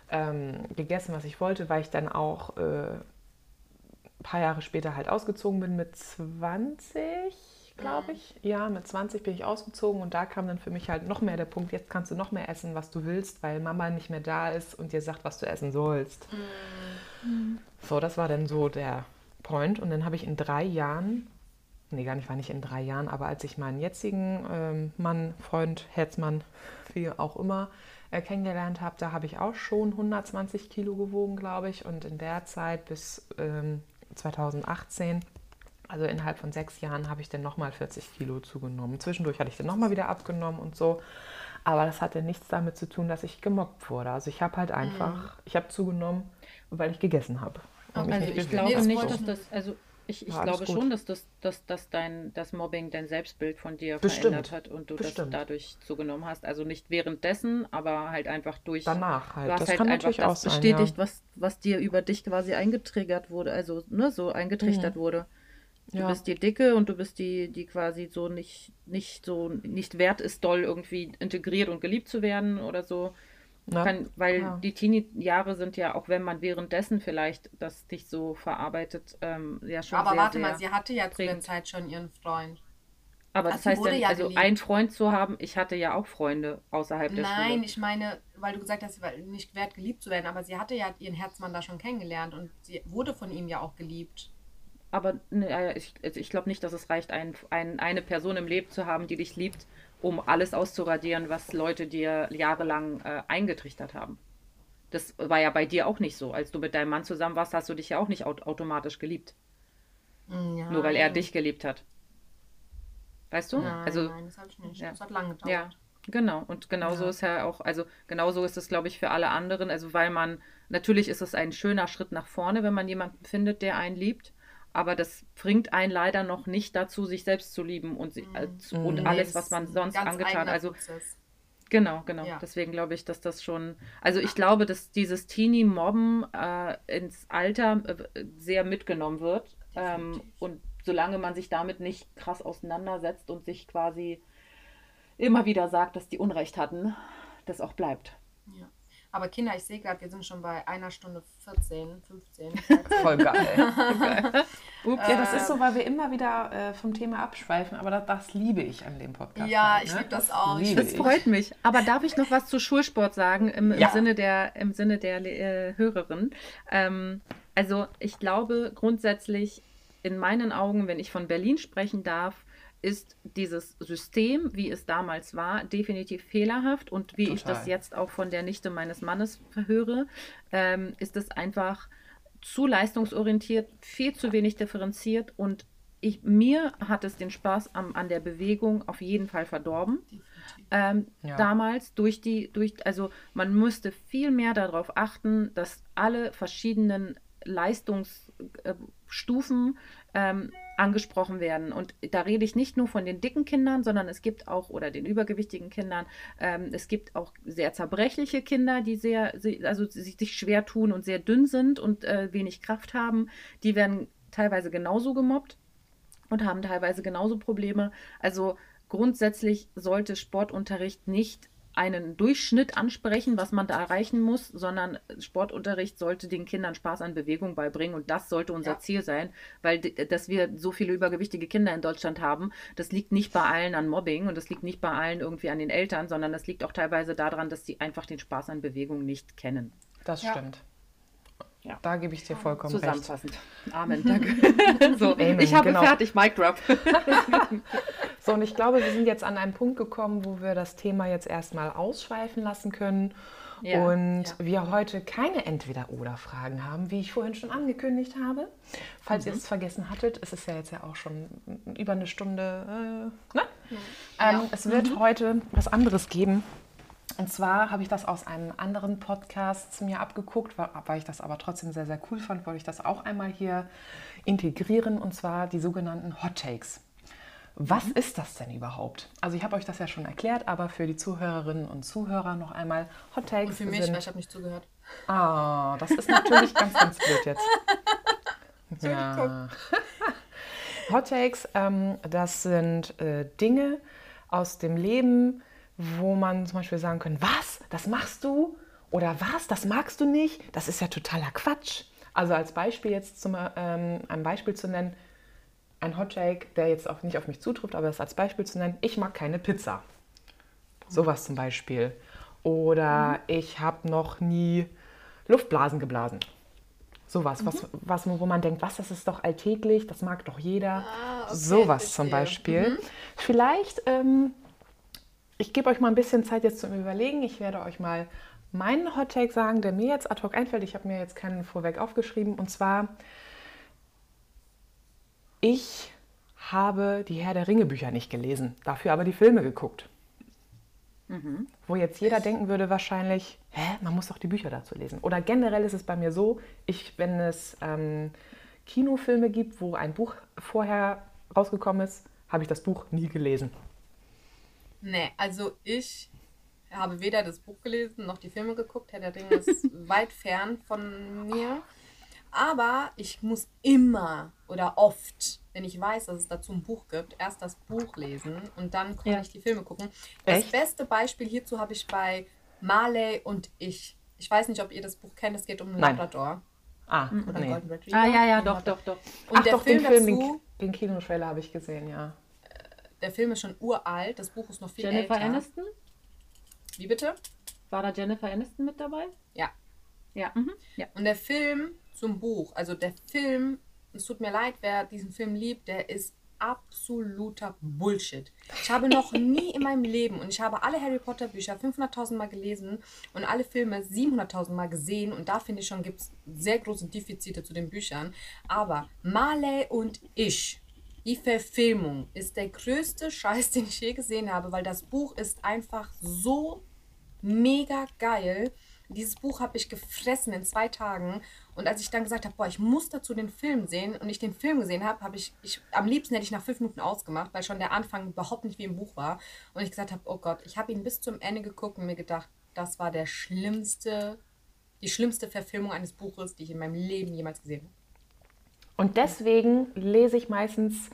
A: ähm, gegessen, was ich wollte, weil ich dann auch äh, ein paar Jahre später halt ausgezogen bin mit 20, glaube ich. Ja, mit 20 bin ich ausgezogen und da kam dann für mich halt noch mehr der Punkt, jetzt kannst du noch mehr essen, was du willst, weil Mama nicht mehr da ist und dir sagt, was du essen sollst. So, das war dann so der Point. Und dann habe ich in drei Jahren, nee, gar nicht, war nicht in drei Jahren, aber als ich meinen jetzigen ähm, Mann, Freund, Herzmann, wie auch immer, äh, kennengelernt habe, da habe ich auch schon 120 Kilo gewogen, glaube ich. Und in der Zeit bis ähm, 2018, also innerhalb von sechs Jahren, habe ich dann nochmal 40 Kilo zugenommen. Zwischendurch hatte ich dann nochmal wieder abgenommen und so. Aber das hatte nichts damit zu tun, dass ich gemobbt wurde. Also ich habe halt einfach, ich habe zugenommen, weil ich gegessen habe. und mich
C: Also ich glaube
B: Nee, das
C: nicht, dass das, also ich, ich
A: Ja,
C: glaube schon, dass das, dass, dass dein das Mobbing dein Selbstbild von dir
A: Bestimmt.
C: verändert hat und du
A: Bestimmt.
C: das dadurch zugenommen hast. Also nicht währenddessen, aber halt einfach durch.
A: Danach halt. Das
C: halt
A: kann
C: einfach
A: natürlich
C: das
A: auch sein,
C: bestätigt,
A: ja.
C: was, was dir über dich quasi eingetriggert wurde, also ne, so eingetrichtert wurde. Du.
A: Ja.
C: bist die Dicke und du bist die, die quasi so nicht, nicht so nicht wert ist, doll irgendwie integriert und geliebt zu werden oder so.
A: Na,
C: Kann, weil
A: ja.
C: die Teenie-Jahre sind ja, auch wenn man währenddessen vielleicht das dich so verarbeitet, ähm, ja schon
B: Aber
C: sehr,
B: warte
C: sehr
B: mal, sie hatte ja zu der. Zeit schon ihren Freund.
C: Aber das heißt ja,
B: ja
C: also
B: geliebt.
C: einen Freund zu haben, ich hatte ja auch Freunde außerhalb der
B: Nein,
C: Schule.
B: ich meine, weil du gesagt hast, sie war nicht wert, geliebt zu werden, aber sie hatte ja ihren Herzmann da schon kennengelernt und sie wurde von ihm ja auch geliebt.
C: Aber ne, ich, also ich glaube nicht, dass es reicht, ein, ein, eine Person im Leben zu haben, die dich liebt, um alles auszuradieren, was Leute dir jahrelang äh, eingetrichtert haben. Das war ja bei dir auch nicht so. Als du mit deinem Mann zusammen warst, hast du dich ja auch nicht aut automatisch geliebt.
B: Ja,
C: Nur weil er dich geliebt hat. Weißt du?
B: Nein,
C: also,
B: nein, das habe ich nicht.
C: ja.
B: Das hat lange gedauert.
C: Ja, genau. Und genauso
B: Ja.
C: ist ja auch, also genauso ist es, glaube ich, für alle anderen. Also, weil man, natürlich ist es ein schöner Schritt nach vorne, wenn man jemanden findet, der einen liebt. Aber das bringt einen leider noch nicht dazu, sich selbst zu lieben und, sie, äh, zu- und alles, was man sonst
B: ganz
C: angetan
B: eigener
C: Also
B: Prozess.
C: Genau, genau.
B: Ja.
C: Deswegen glaube ich, dass das schon. Also ich glaube, dass dieses Teenie-Mobben äh, ins Alter äh, sehr mitgenommen wird. Ähm, und solange man sich damit nicht krass auseinandersetzt und sich quasi immer wieder sagt, dass die Unrecht hatten, das auch bleibt.
B: Aber Kinder, ich sehe gerade, wir sind schon bei einer Stunde 14, 15.
A: Voll geil.
C: Ups.
A: ja, das ist so, weil wir immer wieder äh, vom Thema abschweifen, aber das, das liebe ich an dem Podcast.
B: Ja,
A: halt,
B: ich
A: ne?
B: liebe das auch. Ich
A: liebe
C: Das freut mich. Aber darf ich noch was zu Schulsport sagen im, im
A: Ja.
C: Sinne der, im Sinne der äh, Hörerin? Ähm, also ich glaube grundsätzlich in meinen Augen, wenn ich von Berlin sprechen darf, ist dieses System, wie es damals war, definitiv fehlerhaft und wie ich
A: Total.
C: das jetzt auch von der Nichte meines Mannes höre, ähm, ist es einfach zu leistungsorientiert, viel zu wenig differenziert und ich, mir hat es den Spaß am, an der Bewegung auf jeden Fall verdorben. Ähm,
A: Ja.
C: Damals durch die, durch, also man müsste viel mehr darauf achten, dass alle verschiedenen Leistungsstufen ähm, angesprochen werden. Und da rede ich nicht nur von den dicken Kindern, sondern es gibt auch, oder den übergewichtigen Kindern, ähm, es gibt auch sehr zerbrechliche Kinder, die sehr, also sich sich schwer tun und sehr dünn sind und äh, wenig Kraft haben. Die werden teilweise genauso gemobbt und haben teilweise genauso Probleme. Also grundsätzlich sollte Sportunterricht nicht einen Durchschnitt ansprechen, was man da erreichen muss, sondern Sportunterricht sollte den Kindern Spaß an Bewegung beibringen und das sollte unser
B: Ja.
C: Ziel sein, weil d- dass wir so viele übergewichtige Kinder in Deutschland haben, das liegt nicht bei allen an Mobbing und das liegt nicht bei allen irgendwie an den Eltern, sondern das liegt auch teilweise daran, dass sie einfach den Spaß an Bewegung nicht kennen.
A: Das
B: Ja.
A: stimmt.
C: Ja.
A: Da gebe ich dir vollkommen recht.
C: Zusammenfassend. Amen. Danke. so,
A: Amen,
C: ich habe
A: genau.
C: fertig. Mic drop.
A: So, und ich glaube, wir sind jetzt an einen Punkt gekommen, wo wir das Thema jetzt erstmal ausschweifen lassen können.
C: Ja,
A: und
B: ja.
A: wir heute keine Entweder-Oder-Fragen haben, wie ich vorhin schon angekündigt habe. Falls
C: Mhm.
A: ihr es vergessen hattet, es ist ja jetzt ja auch schon über eine Stunde. Äh, ne?
B: Ja.
A: ähm, es wird heute was anderes geben. Und zwar habe ich das aus einem anderen Podcast mir abgeguckt, weil, ich das aber trotzdem sehr, sehr cool fand, wollte ich das auch einmal hier integrieren und zwar die sogenannten Hot Takes. Was
B: Mhm.
A: ist das denn überhaupt? Also ich habe euch das ja schon erklärt, aber für die Zuhörerinnen und Zuhörer noch einmal Hot Takes
B: Und für mich,
A: sind
B: weil ich habe nicht zugehört.
A: Ah, das ist natürlich ganz, ganz blöd jetzt. Ja. Hot Takes, ähm, das sind äh, Dinge aus dem Leben, wo man zum Beispiel sagen kann, was, das machst du? Oder was, das magst du nicht? Das ist ja totaler Quatsch. Also als Beispiel jetzt zum, ähm, ein Beispiel zu nennen, ein Hot Take, der jetzt auch nicht auf mich zutrifft, aber das als Beispiel zu nennen, ich mag keine Pizza. Sowas zum Beispiel. Oder ich habe noch nie Luftblasen geblasen. Sowas, was, was, wo man denkt, was, das ist doch alltäglich, das mag doch jeder.
B: okay,
A: Sowas zum. Beispiel. Vielleicht, ähm, ich gebe euch mal ein bisschen Zeit jetzt zum Überlegen. Ich werde euch mal meinen Hot Take sagen, der mir jetzt ad hoc einfällt. Ich habe mir jetzt keinen vorweg aufgeschrieben. Und zwar, ich habe die Herr der Ringe Bücher nicht gelesen, dafür aber die Filme geguckt. Wo jetzt jeder denken würde wahrscheinlich, hä, man muss doch die Bücher dazu lesen. Oder generell ist es bei mir so, ich, wenn es ähm, Kinofilme gibt, wo ein Buch vorher rausgekommen ist, habe ich das Buch nie gelesen.
B: Nee, also ich habe weder das Buch gelesen noch die Filme geguckt. Herr der Ringe ist weit fern von mir. Aber ich muss immer oder oft, wenn ich weiß, dass es dazu ein Buch gibt, erst das Buch lesen und dann kann
C: Ja.
B: ich die Filme gucken. Das
A: Echt?
B: beste Beispiel hierzu habe ich bei Marley und ich. Ich weiß nicht, ob ihr das Buch kennt. Es geht um einen. Labrador
A: Ah,
B: oder
A: nee.
B: Golden Retriever.
C: Ah, ja, ja,
B: Und
C: doch, doch, doch.
B: Und
A: Ach
B: der
A: doch,
B: Film,
A: den Film,
B: dazu,
A: den, den Kinotrailer habe ich gesehen, ja.
B: Der Film ist schon uralt. Das Buch ist noch viel
C: Jennifer
B: älter.
C: Aniston?
B: Wie bitte?
C: War da Jennifer Aniston mit dabei?
B: Ja.
C: Ja. Mhm. ja.
B: Und der Film zum Buch, also der Film, es tut mir leid, wer diesen Film liebt, der ist absoluter Bullshit. Ich habe noch nie in meinem Leben und ich habe alle Harry Potter Bücher 500.000 Mal gelesen und alle Filme 700.000 Mal gesehen und da finde ich schon, gibt es sehr große Defizite zu den Büchern. Aber Marley und ich, die Verfilmung ist der größte Scheiß, den ich je gesehen habe, weil das Buch ist einfach so mega geil. Dieses Buch habe ich gefressen in zwei Tagen. Und als ich dann gesagt habe, boah, ich muss dazu den Film sehen und ich den Film gesehen habe, habe ich, ich, am liebsten hätte ich nach fünf Minuten ausgemacht, weil schon der Anfang überhaupt nicht wie im Buch war. Und ich gesagt habe, oh Gott, ich habe ihn bis zum Ende geguckt und mir gedacht, das war der schlimmste, die schlimmste Verfilmung eines Buches, die ich in meinem Leben jemals gesehen habe.
A: Und deswegen lese ich meistens,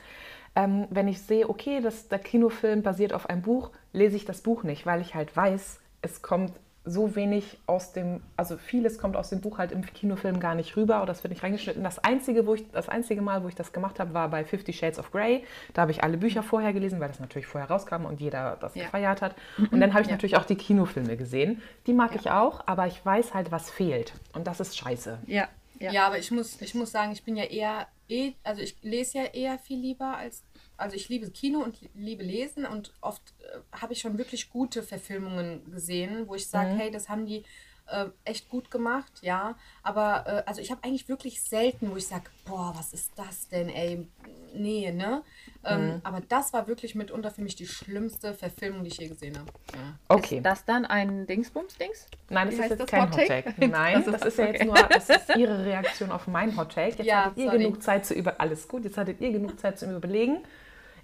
A: ähm, wenn ich sehe, okay, das, der Kinofilm basiert auf einem Buch, lese ich das Buch nicht, weil ich halt weiß, es kommt so wenig aus dem, also vieles kommt aus dem Buch halt im Kinofilm gar nicht rüber oder das wird nicht reingeschnitten. Das einzige, wo ich, das einzige Mal, wo ich das gemacht habe, war bei Fifty Shades of Grey. Da habe ich alle Bücher vorher gelesen, weil das natürlich vorher rauskam und jeder das
B: Ja.
A: gefeiert hat. Und dann habe ich
B: Ja.
A: natürlich auch die Kinofilme gesehen. Die mag ich auch, aber ich weiß halt, was fehlt. Und das ist scheiße.
C: Ja.
B: Ja.
C: Ja.
B: aber ich muss, ich muss sagen, ich bin ja eher, eh, also ich lese ja eher viel lieber als, also ich liebe Kino und liebe Lesen und oft äh, habe ich schon wirklich gute Verfilmungen gesehen, wo ich sage, hey, das haben die äh, echt gut gemacht, ja. Aber äh, also ich habe eigentlich wirklich selten, wo ich sage, boah, was ist das denn, ey? Nee, ne? Ähm, aber das war wirklich mitunter für mich die schlimmste Verfilmung, die ich je gesehen habe. Ja.
A: Okay.
C: Ist das dann ein Dingsbums-Dings?
A: Nein, das
C: Wie
A: ist
C: heißt
A: jetzt
C: das
A: kein
C: Hot
A: Hot
C: Take?
A: Nein, das ist, ja jetzt nur, das ist Ihre Reaktion auf mein Hot Take. Jetzt
B: Ja,
A: hattet ihr
B: sorry.
A: genug Zeit zu über alles gut. Jetzt hattet ihr genug Zeit zum Überlegen.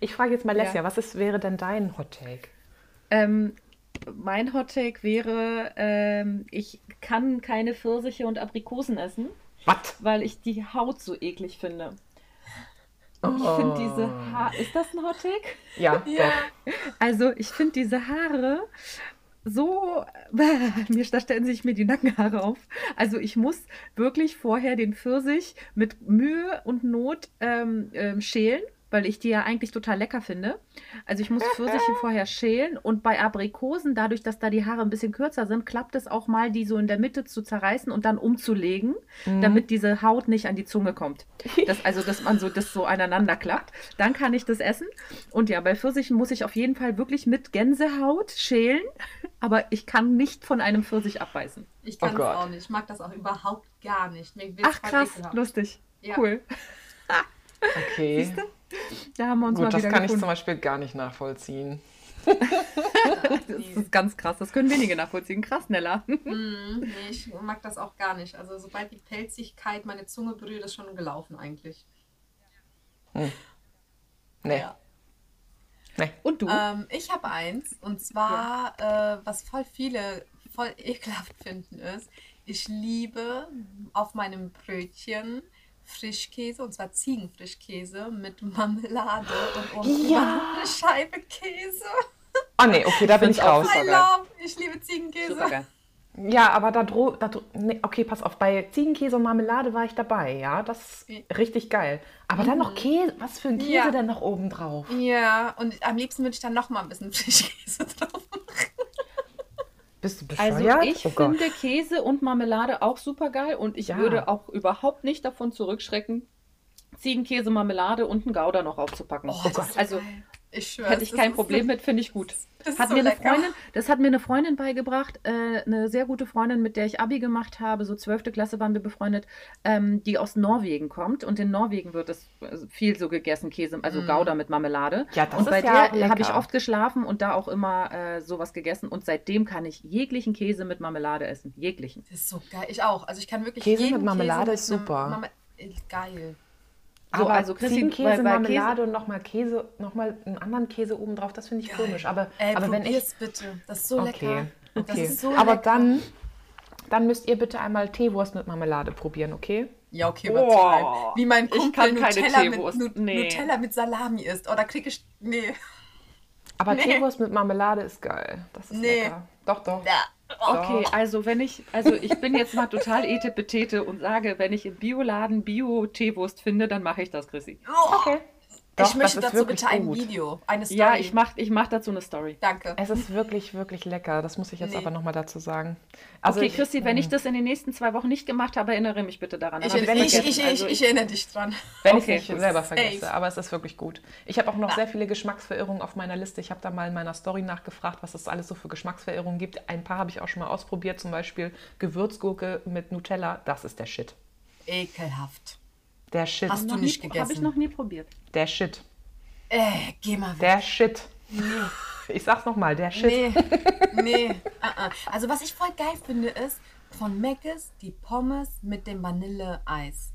A: Ich frage jetzt mal Lesja,
C: Ja.
A: was ist, wäre denn dein Hot Take?
C: Ähm, mein Hot Take wäre, ähm, ich kann keine Pfirsiche und Aprikosen essen,
A: Was?
C: weil ich die Haut so eklig finde. Und ich finde diese Haare. Ist das ein Hot Take?
A: Ja,
B: Ja.
A: doch.
C: Also, ich finde diese Haare so. Mir, da stellen sich mir die Nackenhaare auf. Also, ich muss wirklich vorher den Pfirsich mit Mühe und Not ähm, ähm, schälen, weil ich die ja eigentlich total lecker finde. Also, ich muss Pfirsiche vorher schälen und bei Aprikosen, dadurch, dass da die Haare ein bisschen kürzer sind, klappt es auch mal, die so in der Mitte zu zerreißen und dann umzulegen, damit diese Haut nicht an die Zunge kommt. Das, also, dass man so das so aneinander klappt. Dann kann ich das essen. Und ja, bei Pfirsichen muss ich auf jeden Fall wirklich mit Gänsehaut schälen, aber ich kann nicht von einem Pfirsich abbeißen.
B: Ich kann
A: Oh
B: es
A: Gott.
B: auch nicht. Ich mag das auch überhaupt gar nicht.
C: Ach krass,
B: ekelhaft.
C: lustig.
B: Ja.
C: Cool.
A: Okay.
C: Da haben wir uns
A: Gut,
C: mal
A: das
C: wieder
A: kann ich
C: gefunden.
A: zum Beispiel gar nicht nachvollziehen.
C: das ist ganz krass. Das können wenige nachvollziehen. Krass, Nella.
B: Mm, nee, ich mag das auch gar nicht. Also sobald die Pelzigkeit meine Zunge berührt, ist schon gelaufen eigentlich.
A: Nee.
B: Ja.
A: Nee.
C: Und du?
B: Ähm, ich habe eins und zwar, äh, was voll viele voll ekelhaft finden ist, ich liebe auf meinem Brötchen Frischkäse und zwar Ziegenfrischkäse mit Marmelade und oben
A: Ja.
B: eine Scheibe Käse.
A: Oh nee, okay, da bin ich
C: find's auch
A: raus.
B: I love, ich liebe Ziegenkäse.
A: Ja, aber da droh, da dro nee, okay, pass auf, bei Ziegenkäse und Marmelade war ich dabei, ja, das ist richtig geil. Aber dann noch Käse, was für ein Käse
B: Ja.
A: denn noch oben drauf?
B: Ja, und am liebsten würde ich dann noch mal ein bisschen Frischkäse drauf machen.
A: Bist du
C: Also
A: bescheuert?
C: ich
A: oh Gott.
C: finde Käse und Marmelade auch super geil und ich
A: Ja.
C: würde auch überhaupt nicht davon zurückschrecken, Ziegenkäse, Marmelade und einen Gouda noch aufzupacken.
B: Oh,
C: also
B: geil. Ich schwöre.
C: hätte ich kein Problem mit, finde ich gut.
B: Das ist
C: Hat
B: so
C: mir eine
B: lecker.
C: Freundin, das hat mir eine Freundin beigebracht, äh, eine sehr gute Freundin, mit der ich Abi gemacht habe, so 12. Klasse waren wir befreundet, ähm, die aus Norwegen kommt und in Norwegen wird es äh, viel so gegessen, Käse, also Gouda mit Marmelade.
A: Ja, das
C: und
A: ist
C: bei
A: ja
C: der habe ich oft geschlafen und da auch immer äh, sowas gegessen und seitdem kann ich jeglichen Käse mit Marmelade essen, jeglichen.
B: Das ist so geil. Ich auch. Also ich kann wirklich
A: Käse
B: jeden
A: mit Marmelade
B: Käse
A: ist
B: mit einem
A: super.
B: Marme äh, geil.
C: So,
A: aber
C: also bei- bei
A: Marmelade und nochmal Käse, nochmal einen anderen Käse oben drauf, das finde ich komisch. Aber,
B: Ey,
A: aber wenn ich.
B: probier's bitte. Das ist so lecker.
A: Okay,
B: Das
A: okay.
B: ist so
A: aber
B: lecker.
A: dann, dann müsst ihr bitte einmal Teewurst mit Marmelade probieren, okay?
B: Ja, okay,
C: Boah,
B: übertreiben. Wie mein
C: ich
B: Kumpel
C: kann keine
B: Nutella, mit,
C: Teewurst.
B: Nu-
C: Nee.
B: Nutella mit Salami isst. Oh, da krieg ich... Nee.
A: Aber
B: Nee.
A: Teewurst mit Marmelade ist geil. Das ist
B: Nee.
A: lecker. Doch, doch.
B: Ja.
C: Okay, also wenn ich, also ich bin jetzt mal total etepetete und sage, wenn ich im Bioladen Bio-Teewurst finde, dann mache ich das, Chrissy.
B: Oh,
A: Okay. Doch,
B: ich möchte dazu bitte ein
A: gut.
B: Video, eine Story.
C: Ja, ich mache ich mach dazu eine Story.
B: Danke.
A: Es ist wirklich, wirklich lecker. Das muss ich jetzt
B: Nee.
A: aber nochmal dazu sagen. Also
C: okay,
A: ich-
C: Chrissy, wenn ich das in den nächsten zwei Wochen nicht gemacht habe, erinnere mich bitte daran.
B: Ich, ich, ich, ich,
C: Also
B: ich, erinnere dich dran.
A: Wenn ich
C: Okay.
A: es nicht selber vergesse, aber es ist wirklich gut. Ich habe auch noch sehr viele Geschmacksverirrungen auf meiner Liste. Ich habe da mal in meiner Story nachgefragt, was es alles so für Geschmacksverirrungen gibt. Ein paar habe ich auch schon mal ausprobiert, zum Beispiel Gewürzgurke mit Nutella. Das ist der Shit.
B: Ekelhaft.
A: Der Shit.
B: Hast du
C: noch
B: nicht
C: nie, Habe ich
B: gegessen?
C: noch nie probiert.
A: Der Shit.
B: Äh, geh mal weg.
A: Der Shit. Ich sag's nochmal, der Shit.
B: Nee, nee. uh -uh. Also was ich voll geil finde, ist von Mc's die Pommes mit dem Vanilleeis.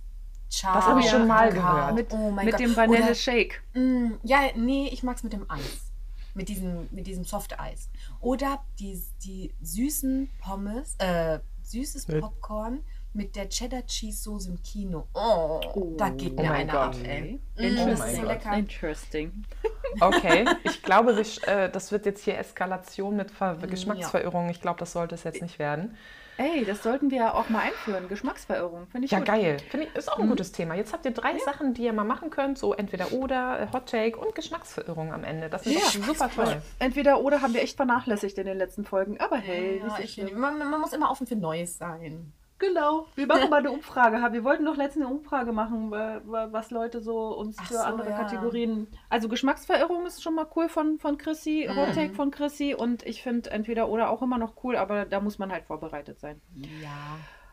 B: Ciao.
A: Das hab ich schon mal gehört.
C: Mit,
B: oh mein
C: mit dem Vanille Shake.
B: Oder, mm, ja, nee, ich mag's mit dem Eis. Mit diesem, mit diesem Soft-Eis. Oder die, die süßen Pommes, äh, süßes
A: Mit-
B: Popcorn mit der Cheddar Cheese Soße im Kino. Oh, da geht
A: Oh
B: mir
A: mein
B: eine
A: Gott.
B: ab, ey.
C: Okay.
B: Mm, das ist so
A: Interesting.
B: lecker.
C: Interesting.
A: Okay, ich glaube, wir, äh, das wird jetzt hier Eskalation mit Ver Geschmacksverirrungen. Ich glaube, das sollte es jetzt nicht werden.
C: Ey, das sollten wir ja auch mal einführen. Geschmacksverirrung. Finde ich
A: Ja,
C: gut.
A: geil. Finde ich, ist auch ein gutes Thema. Jetzt habt ihr drei Sachen, die ihr mal machen könnt. So entweder oder, äh, Hot Take und Geschmacksverirrung am Ende. Das ist
C: Ja.
A: super toll.
C: Entweder oder haben wir echt vernachlässigt in den letzten Folgen. Aber hey,
B: Ja, ich, man, man muss immer offen für Neues sein.
C: Genau. Wir machen mal eine Umfrage. Wir wollten doch letztens eine Umfrage machen, wa- wa- was Leute so uns
B: Ach
C: für
B: so,
C: andere
B: ja.
C: Kategorien. Also Geschmacksverirrung ist schon mal cool von, von Chrissy,
B: Mhm.
C: Hot Take von Chrissy und ich finde entweder oder auch immer noch cool, aber da muss man halt vorbereitet sein.
B: Ja.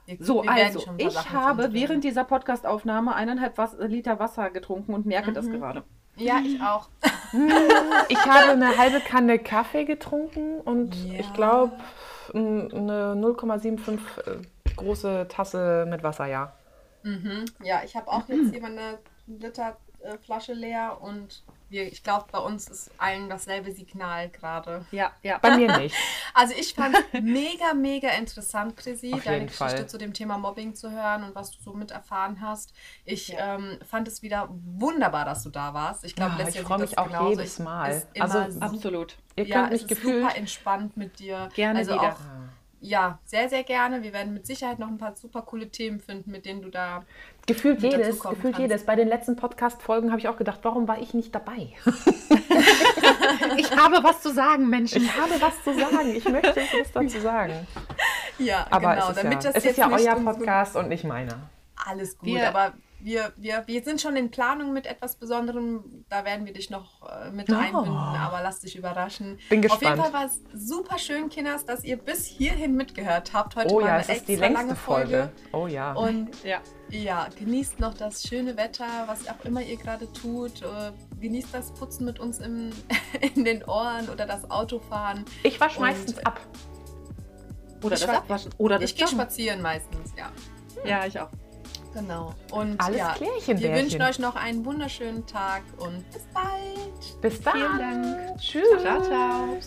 B: Wir,
C: So,
B: wir
C: also, ich
B: Sachen
C: habe während dieser Podcast-Aufnahme eineinhalb Was Liter Wasser getrunken und merke das gerade.
B: Ja, ich auch.
A: Ich habe eine halbe Kanne Kaffee getrunken und
B: Ja.
A: ich glaube eine 0,75 äh, große Tasse mit Wasser, ja.
B: Ja, ich habe auch jetzt hier meine Liter äh, Flasche leer und wir, ich glaube, bei uns ist allen dasselbe Signal gerade.
C: Ja, ja.
A: Bei mir nicht.
B: Also ich fand mega, mega interessant, Chrissy,
A: Auf
B: deine Geschichte
A: Fall.
B: zu dem Thema Mobbing zu hören und was du so mit erfahren hast. Ich ähm, fand es wieder wunderbar, dass du da warst. Ich glaube,
A: Ja, ich freu
B: sieht
A: mich auch
B: genauso.
A: jedes Mal. Also,
C: Absolut.
A: Ihr
B: ja,
A: könnt
B: es
A: mich
B: ist
A: gefühlt.
B: super entspannt mit dir.
C: Gerne
B: also
C: wieder.
B: Auch, ja, sehr, sehr gerne. Wir werden mit Sicherheit noch ein paar super coole Themen finden, mit denen du da
A: Gefühlt jedes, gefühlt
B: kannst.
A: jedes. Bei den letzten Podcast-Folgen habe ich auch gedacht, warum war ich nicht dabei?
C: Ich habe was zu sagen, Menschen.
A: Ich habe was zu sagen. Ich möchte was dazu sagen.
B: Ja,
A: Aber
B: genau.
A: es ist
B: damit
A: ja,
B: das
A: es
B: jetzt
A: ist ja euer Podcast und nicht meiner.
B: Alles gut,
C: Wir-
B: aber wir, wir, wir sind schon in Planung mit etwas Besonderem. Da werden wir dich noch äh, mit
A: Oh.
B: einbinden, aber lass dich überraschen.
A: Bin
B: Auf jeden
A: gespannt.
B: Fall war es super schön, Kinders, dass ihr bis hierhin mitgehört habt. Heute
A: Oh
B: mal
A: ja,
B: eine
A: es ist die
B: lange
A: Folge. Oh ja.
B: Und
C: Ja.
B: Ja, genießt noch das schöne Wetter, was auch immer ihr gerade tut. Äh, Genießt das Putzen mit uns im, in den Ohren oder das Autofahren.
A: Ich wasche meistens ab.
C: Oder
B: Ich
C: das
B: war-
C: Abwaschen. Oder das
B: Ich gehe spazieren meistens, ja.
C: Ja, ich auch.
B: Genau. Und
A: Alles
B: ja,
A: Klärchen,
B: wir wünschen euch noch einen wunderschönen Tag und bis bald.
A: Bis dann.
C: Vielen Dank.
A: Tschüss.
C: Ciao, ciao.